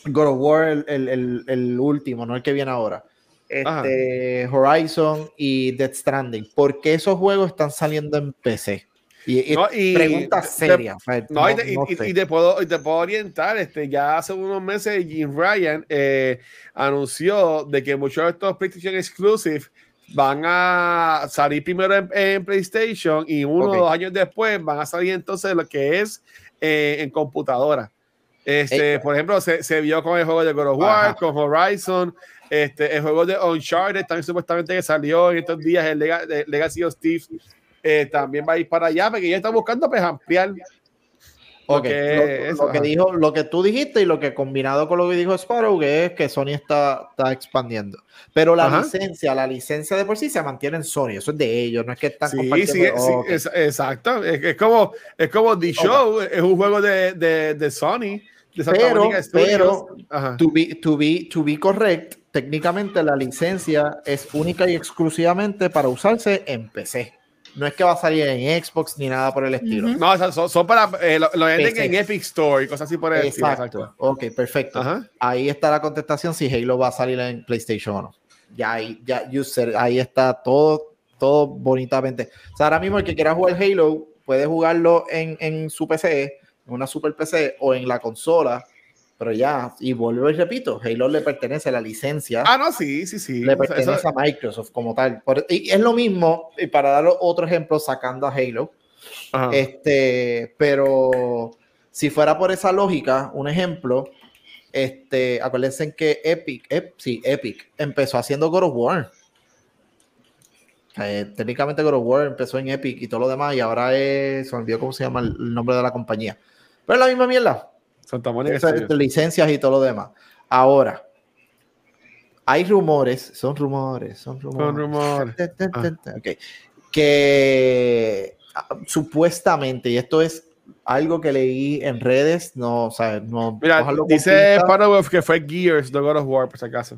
God of War, el, el- el- el último, no el que viene ahora, este, Horizon y Death Stranding, ¿por qué esos juegos están saliendo en PC? Y, No, y- pregunta seria. No, y, te, no y- te puedo, y te puedo orientar. Este, ya hace unos meses Jim Ryan eh, anunció de que muchos de estos PlayStation Exclusive van a salir primero en, en PlayStation y uno o dos años después van a salir entonces lo que es eh, en computadora. Este, por ejemplo, se, se vio con el juego de God of War, Ajá. con Horizon, este, el juego de Uncharted también supuestamente que salió en estos días, el Legacy of Thieves, eh, también va a ir para allá, porque ya está buscando pues ampliar Ok, que lo, lo que dijo, lo que tú dijiste y lo que combinado con lo que dijo Sparrow, que es que Sony está, está expandiendo. Pero la Ajá. licencia, la licencia de por sí se mantiene en Sony, eso es de ellos, no es que están Sí, compartiendo. sí, sí, Oh, ok. es- exacto. Es, es como, es como The Show, es un juego de, de, de Sony, de Pero, pero, to be, to be, to be correct, técnicamente la licencia es única y exclusivamente para usarse en PC. No es que va a salir en Xbox ni nada por el estilo. No, o sea, son, son para, eh, lo, lo venden en Epic Store y cosas así por el estilo, Exacto. Ok, perfecto. Ajá. Ahí está la contestación si Halo va a salir en PlayStation o no. Ya ahí, ya, user, ahí está todo, todo bonitamente. O sea, ahora mismo el que quiera jugar Halo puede jugarlo en, en su PC, en una super PC o en la consola, pero ya, y vuelvo y repito, Halo le pertenece a la licencia. Ah, no, sí, sí, sí. le O sea, pertenece eso- a Microsoft como tal. Por- y es lo mismo, y para dar otro ejemplo, sacando a Halo, ajá. este, pero si fuera por esa lógica, un ejemplo, este, acuérdense que Epic, Ep- sí, Epic empezó haciendo God of War. Eh, técnicamente God of War empezó en Epic y todo lo demás, y ahora es, se olvidó cómo se llama el, el nombre de la compañía. Pero es la misma mierda. Santa Monica Esa- Studios. licencias y todo lo demás. Ahora, hay rumores, son rumores, son rumores. Son rumores. Ok. Que ah, supuestamente, y esto es algo que leí en redes, no, o sea, no. Mira, dice. Paradolf que fue Gears de God of War, por si acaso.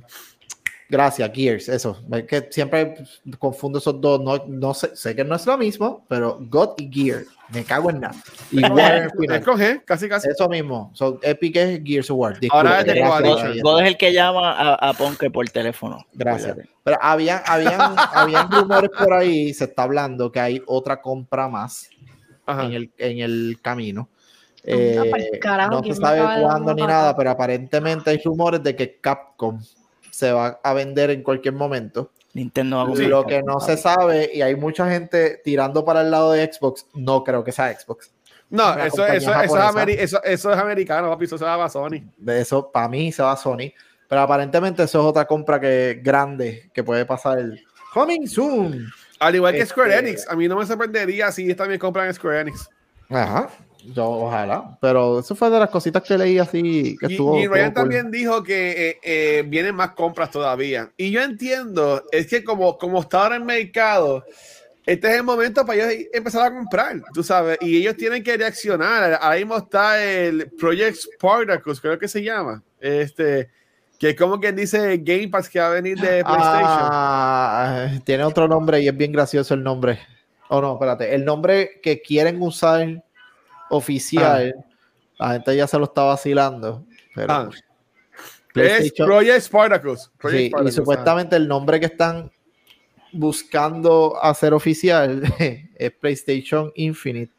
Gracias, Gears, eso. Es que siempre confundo esos dos. No, no sé, sé que no es lo mismo, pero God y Gear, me cago en nada. Y War al final. Es con G, casi casi. Eso mismo. So, Epic es Gears of War. Ahora es de. God es el que llama a, a Ponke por teléfono. Gracias. Pero habían, habían, *laughs* habían rumores por ahí, se está hablando que hay otra compra más Ajá. en el, en el camino. Eh, no se ¿quién me sabe cuándo ni nada, pero aparentemente hay rumores de que Capcom se va a vender en cualquier momento. Nintendo va a comprar Lo que no se sabe, y hay mucha gente tirando para el lado de Xbox, no creo que sea Xbox. No, eso, eso, eso, es eso, eso es americano, papi, eso se va a Sony. De eso, para mí, se va a Sony. Pero aparentemente eso es otra compra que grande que puede pasar el coming soon. Al igual que Este- Square Enix, a mí no me sorprendería si ellos también compran Square Enix. Ajá. Yo, ojalá. Pero eso fue de las cositas que leí así que Y, estuvo. y Ryan estuvo cool. también dijo que eh, eh, vienen más compras todavía. Y yo entiendo, es que como, como está ahora el mercado, este es el momento para ellos empezar a comprar, tú sabes, y ellos tienen que reaccionar. Ahora mismo está el Project Spartacus, creo que se llama, este, que es como quien dice Game Pass que va a venir de PlayStation. Ah, tiene otro nombre y es bien gracioso el nombre. Oh, no, espérate. El nombre que quieren usar oficial, la gente ya se lo está vacilando. Pero Ah. es PlayStation- Project Spartacus. Project Sí, y supuestamente el nombre que están buscando hacer oficial *laughs* es PlayStation Infinite.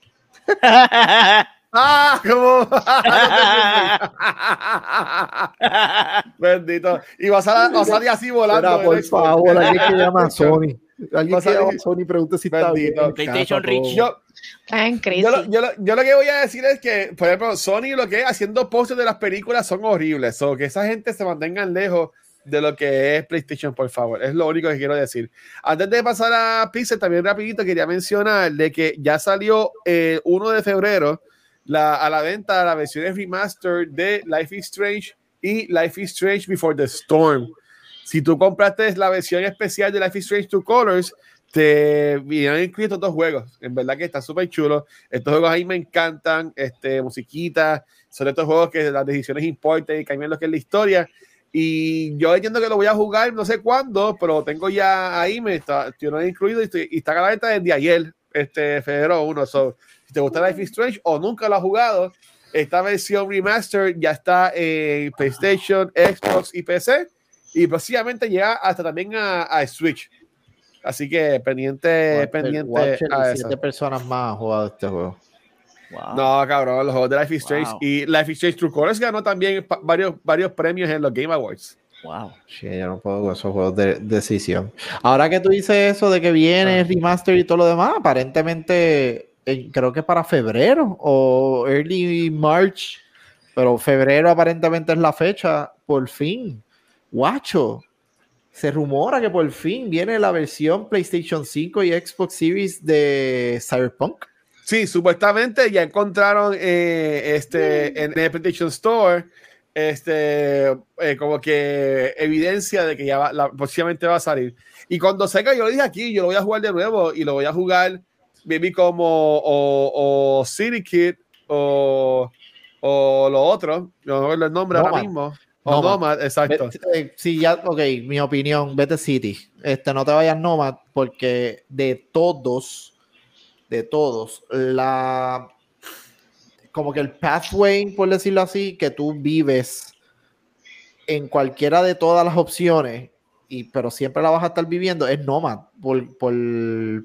*laughs* Ah, como. *laughs* Bendito. Y va a salir, va a salir así volando. Mira, por favor, alguien que llama a Sony. Alguien que llama a Sony pregunte si está bien. PlayStation. Rich. Yo, Yo, lo, yo, lo, yo lo que voy a decir es que, por ejemplo, Sony lo que es haciendo posters de las películas son horribles. O que esa gente se mantengan lejos de lo que es PlayStation, por favor. Es lo único que quiero decir. Antes de pasar a Pixel, también rapidito quería mencionar de que ya salió el 1 de febrero la, a la venta la versión remaster de Life is Strange y Life is Strange Before the Storm. Si tú compraste la versión especial de Life is Strange Two Colors, te vienen incluidos estos dos juegos. En verdad que está súper chulo. Estos juegos ahí me encantan. Este, musiquita. Son estos juegos que las decisiones importan y cambian lo que es la historia. Y yo entiendo que lo voy a jugar, no sé cuándo, pero tengo ya ahí, me está, yo no he incluido y, estoy- y está a la venta desde ayer, este febrero 1. So, si te gusta Life is Strange o nunca lo has jugado, esta versión remaster ya está en PlayStation, Xbox y PC. Y próximamente llega hasta también a, a Switch. Así que pendiente, Watcher- pendiente Watcher a y eso. siete personas más han jugado este juego. Wow. No, cabrón, los juegos de Life is Strange Wow. y Life is Strange True Colors ganó también varios, varios premios en los Game Awards. Wow. Sí, yo no puedo con esos juegos de decisión. Ahora que tú dices eso de que viene remaster y todo lo demás, aparentemente eh, creo que para febrero o early March, pero febrero aparentemente es la fecha, por fin. Guacho, se rumora que por fin viene la versión PlayStation 5 y Xbox Series de Cyberpunk. Sí, supuestamente ya encontraron eh, este, en el PlayStation Store este, eh, como que evidencia de que ya va, la, próximamente va a salir. Y cuando salga, yo lo dije aquí, yo lo voy a jugar de nuevo y lo voy a jugar, maybe como o, o City Kid o, o lo otro, no me acuerdo el nombre ahora mismo. O Nomad. Nomad, exacto. Vete- eh, sí, ya, ok, mi opinión, vete City. Este, no te vayas Nomad, porque de todos, de todos, la como que el pathway, por decirlo así, que tú vives en cualquiera de todas las opciones, y, pero siempre la vas a estar viviendo, es Nomad, por, por,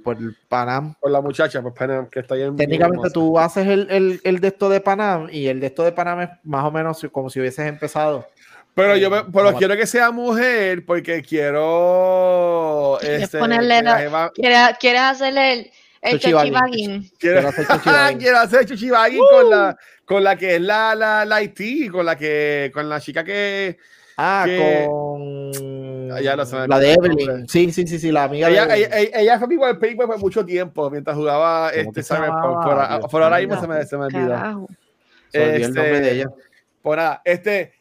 por Panam. Con la muchacha, pues, Panam, que está ahí en Técnicamente tú haces el, el, el de esto de Panam, y el de esto de Panam es más o menos como si hubieses empezado. Pero yo me- pero No, quiero que sea mujer porque quiero ¿Quieres este, ponerle la la- jeva- ¿Quieres, quieres hacerle el, el chochibagging? quiero, hacer chuchibagging. quiero hacer chuchibagging *laughs* con la con la que es la la, la IT, con la que con la chica que Ah, que- con Ah, ya lo sé, la de. Evelyn. Sí, sí, sí, sí, la amiga ella, de ella, ella- fue mi wallpaper por mucho tiempo mientras jugaba ¿Cómo este Cyberpunk. Por, por ahora mismo se me, se me olvidó. Olvidó el nombre Este, de ella. Pues nada, este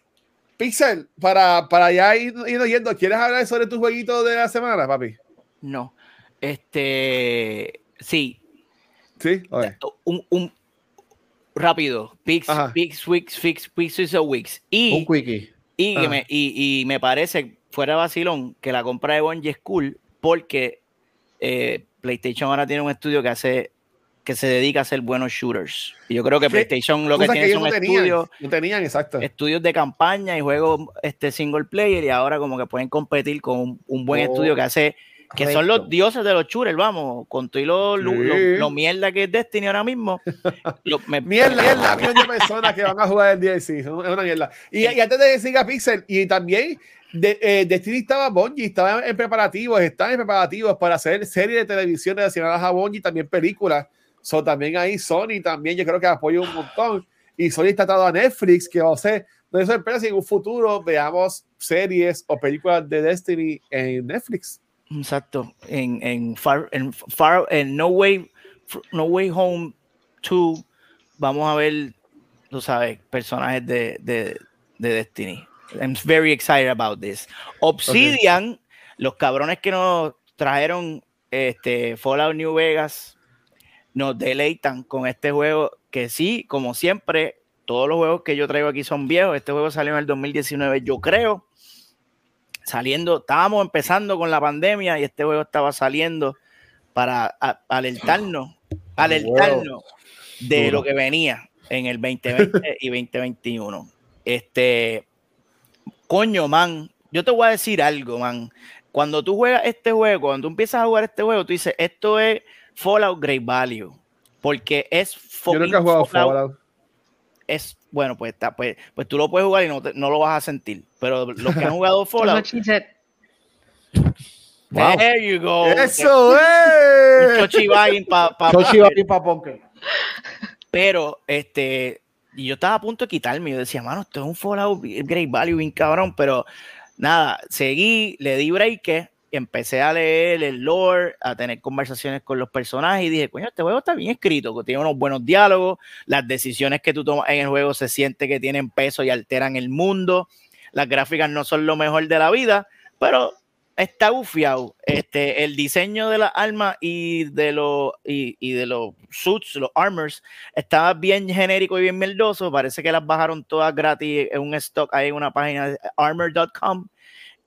Pixel, para, para ya ir, ir oyendo, ¿quieres hablar sobre tu jueguito de la semana, papi? No. Este. Sí. Sí, ok. Un, un- rápido. Pix. Pix, Wix, Fix, Pix, Wix. Y, Un quickie. y, que Ajá. me, y, y me parece, fuera vacilón, que la compra de Bungie es cool porque eh, PlayStation ahora tiene un estudio que hace que se dedica a hacer buenos shooters. Y yo creo que Sí, PlayStation lo que tiene son no estudios no tenían, exacto. estudios de campaña y juegos este single player y ahora como que pueden competir con un, un buen Oh, estudio que hace que son los correcto. dioses de los shooters, vamos, con todo y lo, lo- Sí. lo- lo mierda que es Destiny ahora mismo. *laughs* lo- me- Mierda, mierda, millones de personas que van a jugar el DLC, es una mierda. Y, y antes de que siga Pixel, y también de, eh, Destiny estaba Bungie, estaba en preparativos, están en preparativos para hacer series de televisión relacionadas a Bungie, también películas. So, también ahí Sony también yo creo que apoya un montón. Y Sony está atado a Netflix, que va a ser, no es sorpresa si en un futuro veamos series o películas de Destiny en Netflix. Exacto. En, en, Far, en, Far- en no, Way, no Way Home 2 vamos a ver, tú sabes, personajes de, de, de Destiny. I'm very excited about this. Obsidian, los cabrones que nos trajeron este, Fallout New Vegas, nos deleitan con este juego que sí, como siempre, todos los juegos que yo traigo aquí son viejos. Este juego salió en el 2019, yo creo saliendo, estábamos empezando con la pandemia y este juego estaba saliendo para a- alertarnos, alertarnos de Duro. lo que venía en el 2020 *laughs* y 2021. Este, coño, man, yo te voy a decir algo, man. Cuando tú juegas este juego, cuando tú empiezas a jugar este juego, tú dices, esto es Fallout Great Value, porque es Yo nunca he jugado Fallout Fallout. es bueno, pues, está, pues, pues tú lo puedes jugar y no, te- no lo vas a sentir. Pero los que han *laughs* jugado Fallout. Wow. There you go. ¡Eso es! chochibagging pa- pa- Chochi va a ir pa' Poker. Pero, este, y yo estaba a punto de quitarme. Yo decía, mano, esto es un Fallout Great Value, bien cabrón. Pero nada, seguí, le di break, empecé a leer el lore, a tener conversaciones con los personajes y dije, coño, este juego está bien escrito, tiene unos buenos diálogos, las decisiones que tú tomas en el juego se siente que tienen peso y alteran el mundo. Las gráficas no son lo mejor de la vida, pero está bufiado. Este, el diseño de las armas y de los y, de los suits, los armors, estaba bien genérico y bien meldoso. Parece que las bajaron todas gratis en un stock ahí en una página armor.com.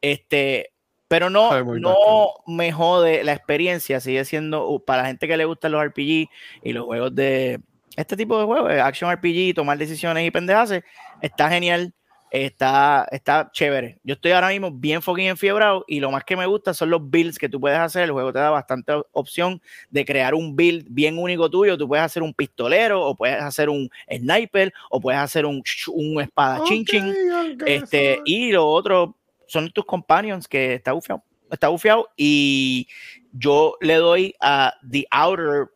Este, pero no, no me jode la experiencia. Sigue siendo uh, para la gente que le gustan los RPG y los juegos de este tipo de juegos, de action RPG, tomar decisiones y pendejas, está genial. Está, está chévere. Yo estoy ahora mismo bien fucking enfiebrado y lo más que me gusta son los builds que tú puedes hacer. El juego te da bastante op- opción de crear un build bien único tuyo. Tú puedes hacer un pistolero o puedes hacer un sniper o puedes hacer un, un espada chin chin. Ok, ok, Este, y lo otro son tus companions que está bufiado. Está bufiado y yo le doy a The Outer.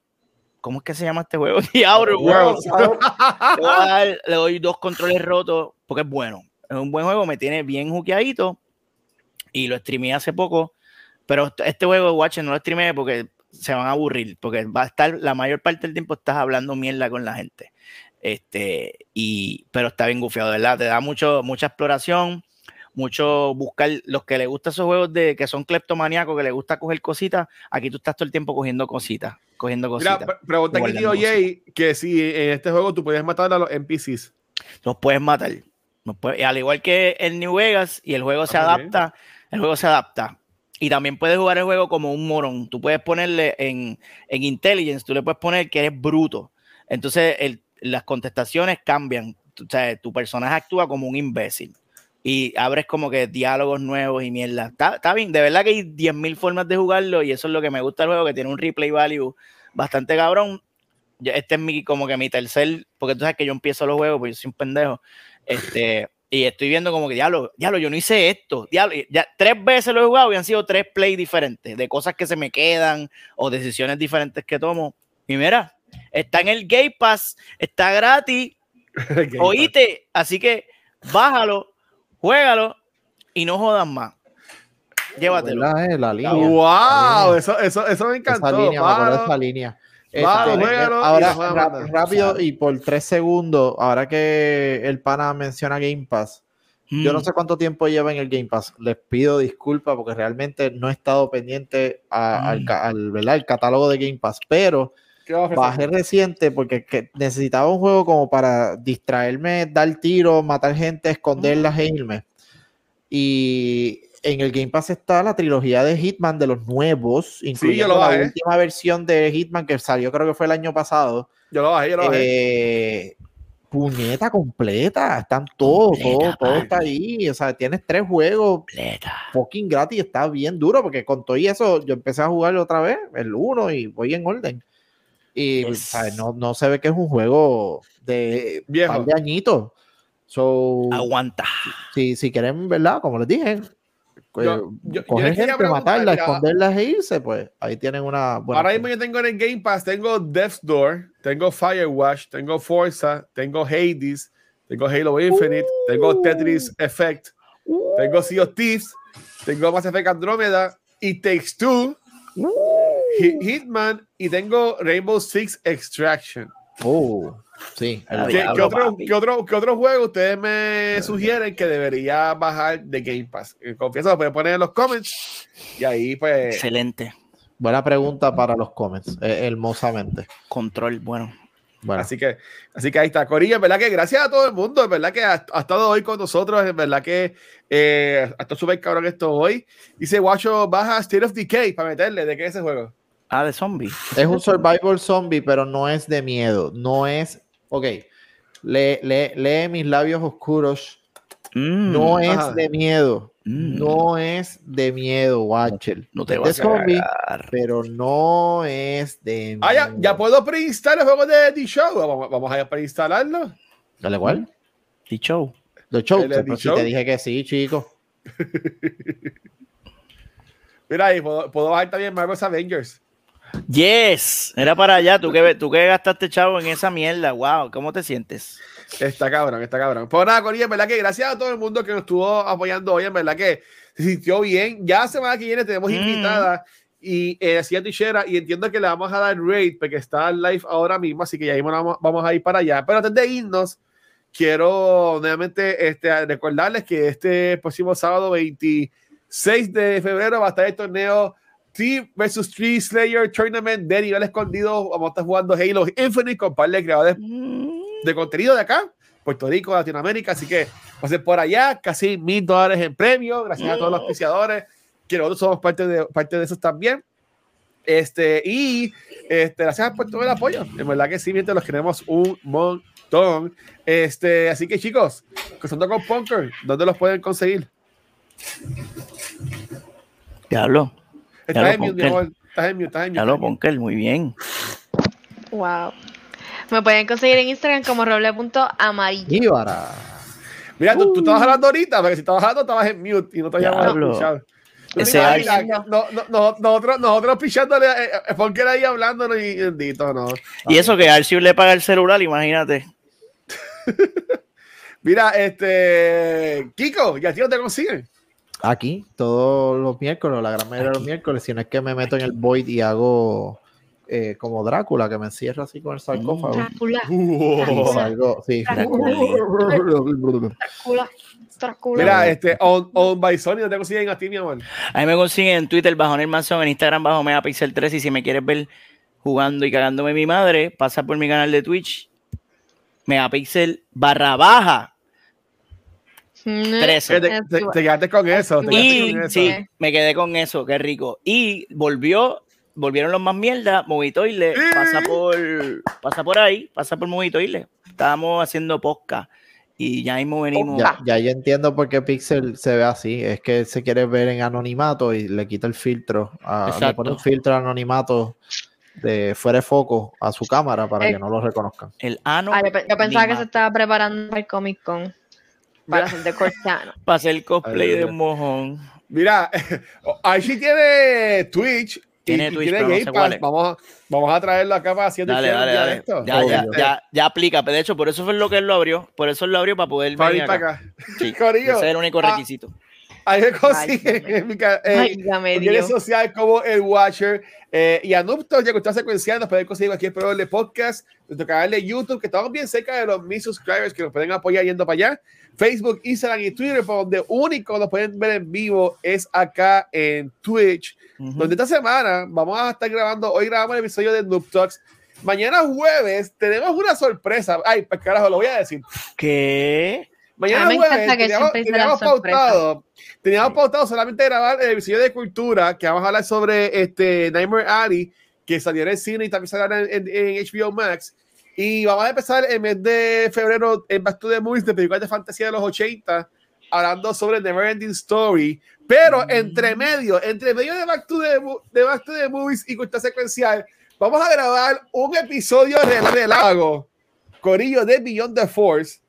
¿Cómo es que se llama este juego? *laughs* The Outer Worlds. Le doy dos controles rotos porque es bueno. Es un buen juego, me tiene bien juqueadito y lo streameé hace poco. Pero este- juego de Watch no lo streameé porque se van a aburrir, porque va a estar la mayor parte del tiempo estás hablando mierda con la gente. Este, y, pero está bien gufiado, ¿verdad? Te da mucho, mucha exploración, mucho buscar los que le gustan esos juegos de que son cleptomaníacos, que le gusta coger cositas. Aquí tú estás todo el tiempo cogiendo cositas, cogiendo Mira, cositas. pre- pregunta aquí tío Jay que si en este juego tú puedes matar a los NPCs. los puedes matar. Los puedes- y al igual que el New Vegas y el juego se adapta, el juego se adapta. Y también puedes jugar el juego como un morón. Tú puedes ponerle en, en intelligence, tú le puedes poner que eres bruto. Entonces el- las contestaciones cambian. O sea, tu personaje actúa como un imbécil. Y abres como que diálogos nuevos y mierda. Está, está bien, de verdad que hay 10.000 formas de jugarlo y eso es lo que me gusta del juego, que tiene un replay value bastante cabrón. Yo- Este es mi, como que mi tercer, porque tú sabes que yo empiezo los juegos, porque yo soy un pendejo. Este, y estoy viendo como que, diablo, diablo, yo no hice esto. Diablo, ya tres veces lo he jugado y han sido tres plays diferentes, de cosas que se me quedan o decisiones diferentes que tomo. Y mira, está en el Game Pass, está gratis, *laughs* oíste, así que bájalo, juégalo y no jodas más. Llévatelo. ¿Verdad, eh? La línea. Wow, eso, eso, eso me encantó. Esa línea, me acuerdo de mano. esa línea. Vamos, Este, juégalo y ahora, mandando. rápido y por tres segundos, ahora que el pana menciona Game Pass, Yo no Mm. sé cuánto tiempo lleva en el Game Pass. Les pido disculpas porque realmente no he estado pendiente a- al, Mm. al, el catálogo de Game Pass, pero ¿Qué va a ofrecer? bajé reciente porque que necesitaba un juego como para distraerme, dar tiros, matar gente, esconderlas e irme. Y en el Game Pass está la trilogía de Hitman de los nuevos, incluyendo lo la bajé. última versión de Hitman que salió creo que fue el año pasado. Yo lo bajé, yo lo bajé. Eh, puñeta completa, están todos, todo, todo está ahí. O sea, tienes tres juegos Completa. fucking gratis, está bien duro, porque con todo y eso, yo empecé a jugarlo otra vez, el 1, y voy en orden. Y Yes. ¿sabes? No, no se ve que es un juego de Viejo. par de añitos. So, Aguanta. si, si quieren, ¿verdad? Como les dije, pues, Yo- yo- yo coger quería gente, matarla, esconderlas e irse, pues ahí tienen una buena. Ahora mismo yo tengo en el Game Pass, tengo Death's Door, tengo Firewatch, tengo Forza, tengo Hades, tengo Halo Infinite, tengo Tetris Effect, tengo Sea of Thieves, tengo Mass Effect Andromeda, It Takes Two, Hitman y tengo Rainbow Six Extraction. Oh, sí. Ah, ¿Qué, Diablo, qué otro, qué otro, qué otro juego ustedes me sugieren que debería bajar de Game Pass? Eh, Confieso, lo pueden poner en los comments y ahí pues... Excelente. Buena pregunta para los comments, eh, hermosamente. Control, bueno. Bueno, Así que, así que ahí está. Corillo, en verdad que gracias a todo el mundo, en verdad que ha, ha estado hoy con nosotros, en verdad que eh, ha estado súper cabrón esto hoy. Dice Guacho, baja State of Decay para meterle, ¿de qué es ese juego? Ah, de zombie. Es un survival zombie, pero no es de miedo. No es. Ok. Lee, lee- lee mis labios oscuros. Mm, No es ajá. de miedo. mm, No es de miedo, Watcher. no te Es vas a zombie, cagar. pero no es de Ah, ya, miedo. ya puedo preinstalar el juego de The Show. Vamos, vamos a preinstalarlo. Dale, ¿cuál? The show. The Show. ¿El de Pero The si Show? te dije que sí, chico. *laughs* Mira ahí, puedo, puedo bajar también Marvel's Avengers. Yes. Era para allá. ¿Tú que, tú que gastaste chavo en esa mierda. Wow. ¿Cómo te sientes? Está cabrón, está cabrón. Pues nada, Corillo, en verdad que gracias a todo el mundo que nos estuvo apoyando hoy, en verdad que se sintió bien. Ya semana que viene tenemos Mm. invitada y eh, hacía Tichera y entiendo que le vamos a dar raid porque está live ahora mismo, así que ya mismo vamos, vamos a ir para allá. Pero antes de irnos, quiero nuevamente este, recordarles que este próximo sábado 26 de febrero va a estar el torneo Team vs Tree Slayer Tournament de nivel escondido. Vamos a estar jugando Halo Infinite con un par de creadores de contenido de acá, Puerto Rico, Latinoamérica. Así que pasen por allá, casi mil dólares en premio. Gracias a todos los auspiciadores, que nosotros somos parte de, parte de esos también. Este, y este, gracias por todo el apoyo. En verdad que sí, mientras los queremos un montón. Este, así que chicos, cruzando con Punker, ¿dónde los pueden conseguir? Diablo. Estás en mute, mi ponqué. amor. Estás en mute, estás en mute. Ponkel. Muy bien. Wow. Me pueden conseguir en Instagram como roble.amarillo. Mira, tú, tú estabas hablando ahorita, porque si estabas hablando estabas en mute y no te habíamos escuchado. ¿Tú te Ese imaginas Arch- que no, no, no, nosotros, nosotros pichándole, eh, eh, porque era ahí hablándonos y bendito, no. Y eso que Archie le paga el celular, imagínate. *laughs* Mira, este, Kiko, ¿y a ti no te consiguen? Aquí, todos los miércoles, la gran mayoría de los miércoles, si no es que me meto en el Void y hago eh, como Drácula, que me encierro así con el sarcófago. Drácula, Y salgo, sí. Drácula, Drácula. Mira, este, on, on by Sony, ¿no te consiguen a ti, mi amor? A mí me consiguen en Twitter bajo Nel Manson, en Instagram bajo Megapixel 3 y si me quieres ver jugando y cagándome mi madre, pasa por mi canal de Twitch Megapixel barra baja Mm, 13. Te, te- te quedaste con eso. te quedaste Y con eso. sí, me quedé con eso, qué rico. Y volvió, volvieron los más mierda, Movitoile, pasa por, pasa por ahí, pasa por Movitoile. Estábamos haciendo podcast y ya mismo venimos. Ya, ya yo entiendo por qué Pixel se ve así. Es que se quiere ver en anonimato y le quita el filtro. a- le pone un filtro de anonimato de fuera de foco a su cámara para Eh. que no lo reconozcan. El ano. Ah, yo, pe- yo pensaba que se estaba preparando para el Comic Con. *laughs* Para hacer de Cortano. Para hacer cosplay Ay, de un mojón. Mira, *laughs* Archie tiene Twitch. Tiene y Twitch, tiene pero no Game sé Pass. Vamos, vamos a traerlo acá para haciendo Dale, dale, dale. esto. Ya, ya, ya, ya aplica. De hecho, por eso fue lo que él lo abrió. Por eso él lo abrió para poder Para venir ir para acá. acá. *laughs* Sí, Corillo. ese es el único Ah, requisito. Ahí me consiguen en en redes sociales como el Watcher. Eh, y a Nuptos, ya que está secuenciando, pueden conseguir cualquier programa de podcast, nuestro canal de YouTube, que estamos bien cerca de los mil subscribers que nos pueden apoyar yendo para allá. Facebook, Instagram y Twitter, por donde único nos pueden ver en vivo es acá en Twitch, donde esta semana vamos a estar grabando, hoy grabamos el episodio de Noob Talks. Mañana jueves tenemos una sorpresa. Ay, pues carajo, lo voy a decir. ¿Qué? Mañana A mí me jueves que teníamos, teníamos pautado, teníamos pautado solamente grabar el episodio de cultura, que vamos a hablar sobre este Nightmare Alley, que salió en el cine y también salió en, en- en HBO Max. Y vamos a empezar el mes de febrero en Back to the Movies de películas de fantasía de los 80, hablando sobre Never Ending Story. Pero entre medio, entre medio de Back to the, de Back to the Movies y cultura secuencial, vamos a grabar un episodio de del lago, Corillo de Beyond the Force.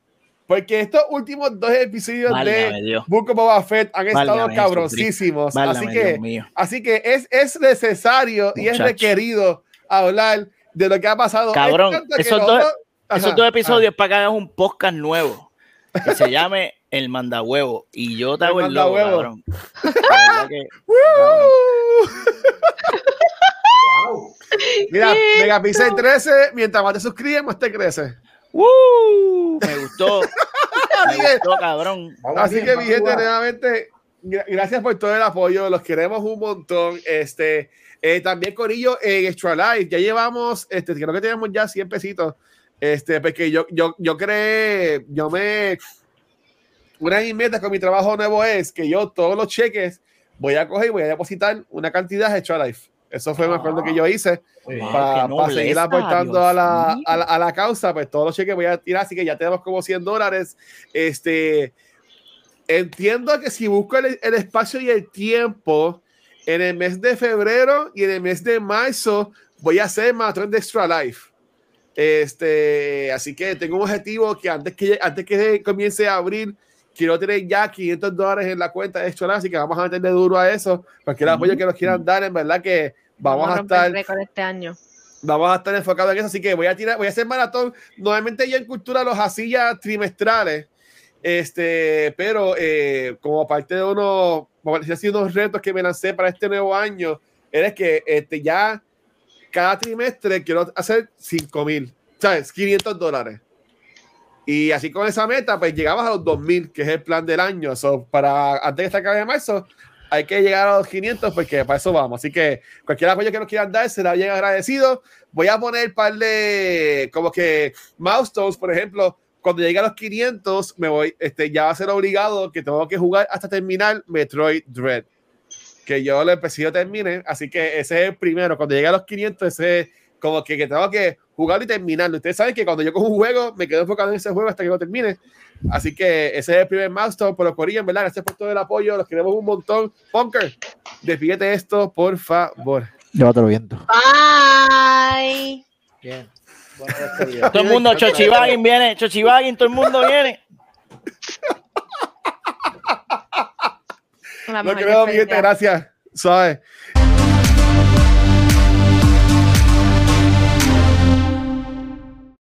Porque estos últimos dos episodios Válgame de. Book of Boba Fett han estado Válgame cabroncísimos. Válgame, así que, así que es, es necesario y es Muchacho. requerido hablar de lo que ha pasado. Cabrón, esos dos- Esos Ajá, dos episodios para que hagas un podcast nuevo que se *laughs* llame El Mandahuevo y yo te El hago el, logo, Mandahuevo. cabrón. *laughs* Que- ¡Woo! Mira, Megapixel 13, mientras más te suscribes, más te crece. ¡Woo! Me gustó. *laughs* Así Me que, gustó, cabrón. Vamos así bien, que mi gente, nuevamente, gra- gracias por todo el apoyo, los queremos un montón. Este, eh, también Corillo en Extra Life, ya llevamos, este, creo que tenemos ya 100 pesitos. Este, porque yo, yo, yo creé, yo me, una de mis metas con mi trabajo nuevo es que yo todos los cheques voy a coger y voy a depositar una cantidad de Extra Life. Eso fue, me acuerdo que yo hice para, para seguir aportando a la, a, la, a la causa, pues todos los cheques voy a tirar, así que ya tenemos como 100 dólares. Este, entiendo que si busco el, el espacio y el tiempo en el mes de febrero y en el mes de marzo, voy a hacer maratón de Extra Life. Este, así que tengo un objetivo que antes que, antes que comience a abril, quiero tener ya 500 dólares en la cuenta de Extra Life, así que vamos a meterle duro a eso. Cualquier apoyo que nos quieran dar, en verdad que vamos, a romper estar el este año. vamos a estar enfocados en eso, así que voy a tirar, voy a hacer maratón. Normalmente yo en cultura los hacía trimestrales, este, pero eh, como parte de unos, así, unos retos que me lancé para este nuevo año, es que este, ya cada trimestre quiero hacer 5 mil, ¿sabes? 500 dólares. Y así con esa meta, pues llegamos a los 2000, que es el plan del año. So, para antes de esta acabe de marzo, hay que llegar a los 500 porque para eso vamos. Así que cualquier apoyo que nos quieran dar será bien agradecido. Voy a poner un par de como que milestones, por ejemplo, cuando llegue a los 500, me voy, este, ya va a ser obligado que tengo que jugar hasta terminar Metroid Dread. Que yo lo empecé y lo termine. Así que ese es el primero. Cuando llegue a los 500, ese es como que, que tengo que jugarlo y terminarlo. Ustedes saben que cuando yo cojo un juego, me quedo enfocado en ese juego hasta que lo termine. Así que ese es el primer milestone. Por los corillos, en verdad, gracias por todo el apoyo. Los queremos un montón. Punker, despídete esto, por favor. Llévatelo viendo. Bye. Bien. Despedida. Todo el mundo, Chochibagin viene, Chochibagin, todo el mundo viene. Mejor queremos, mi gente. Gracias. Suave.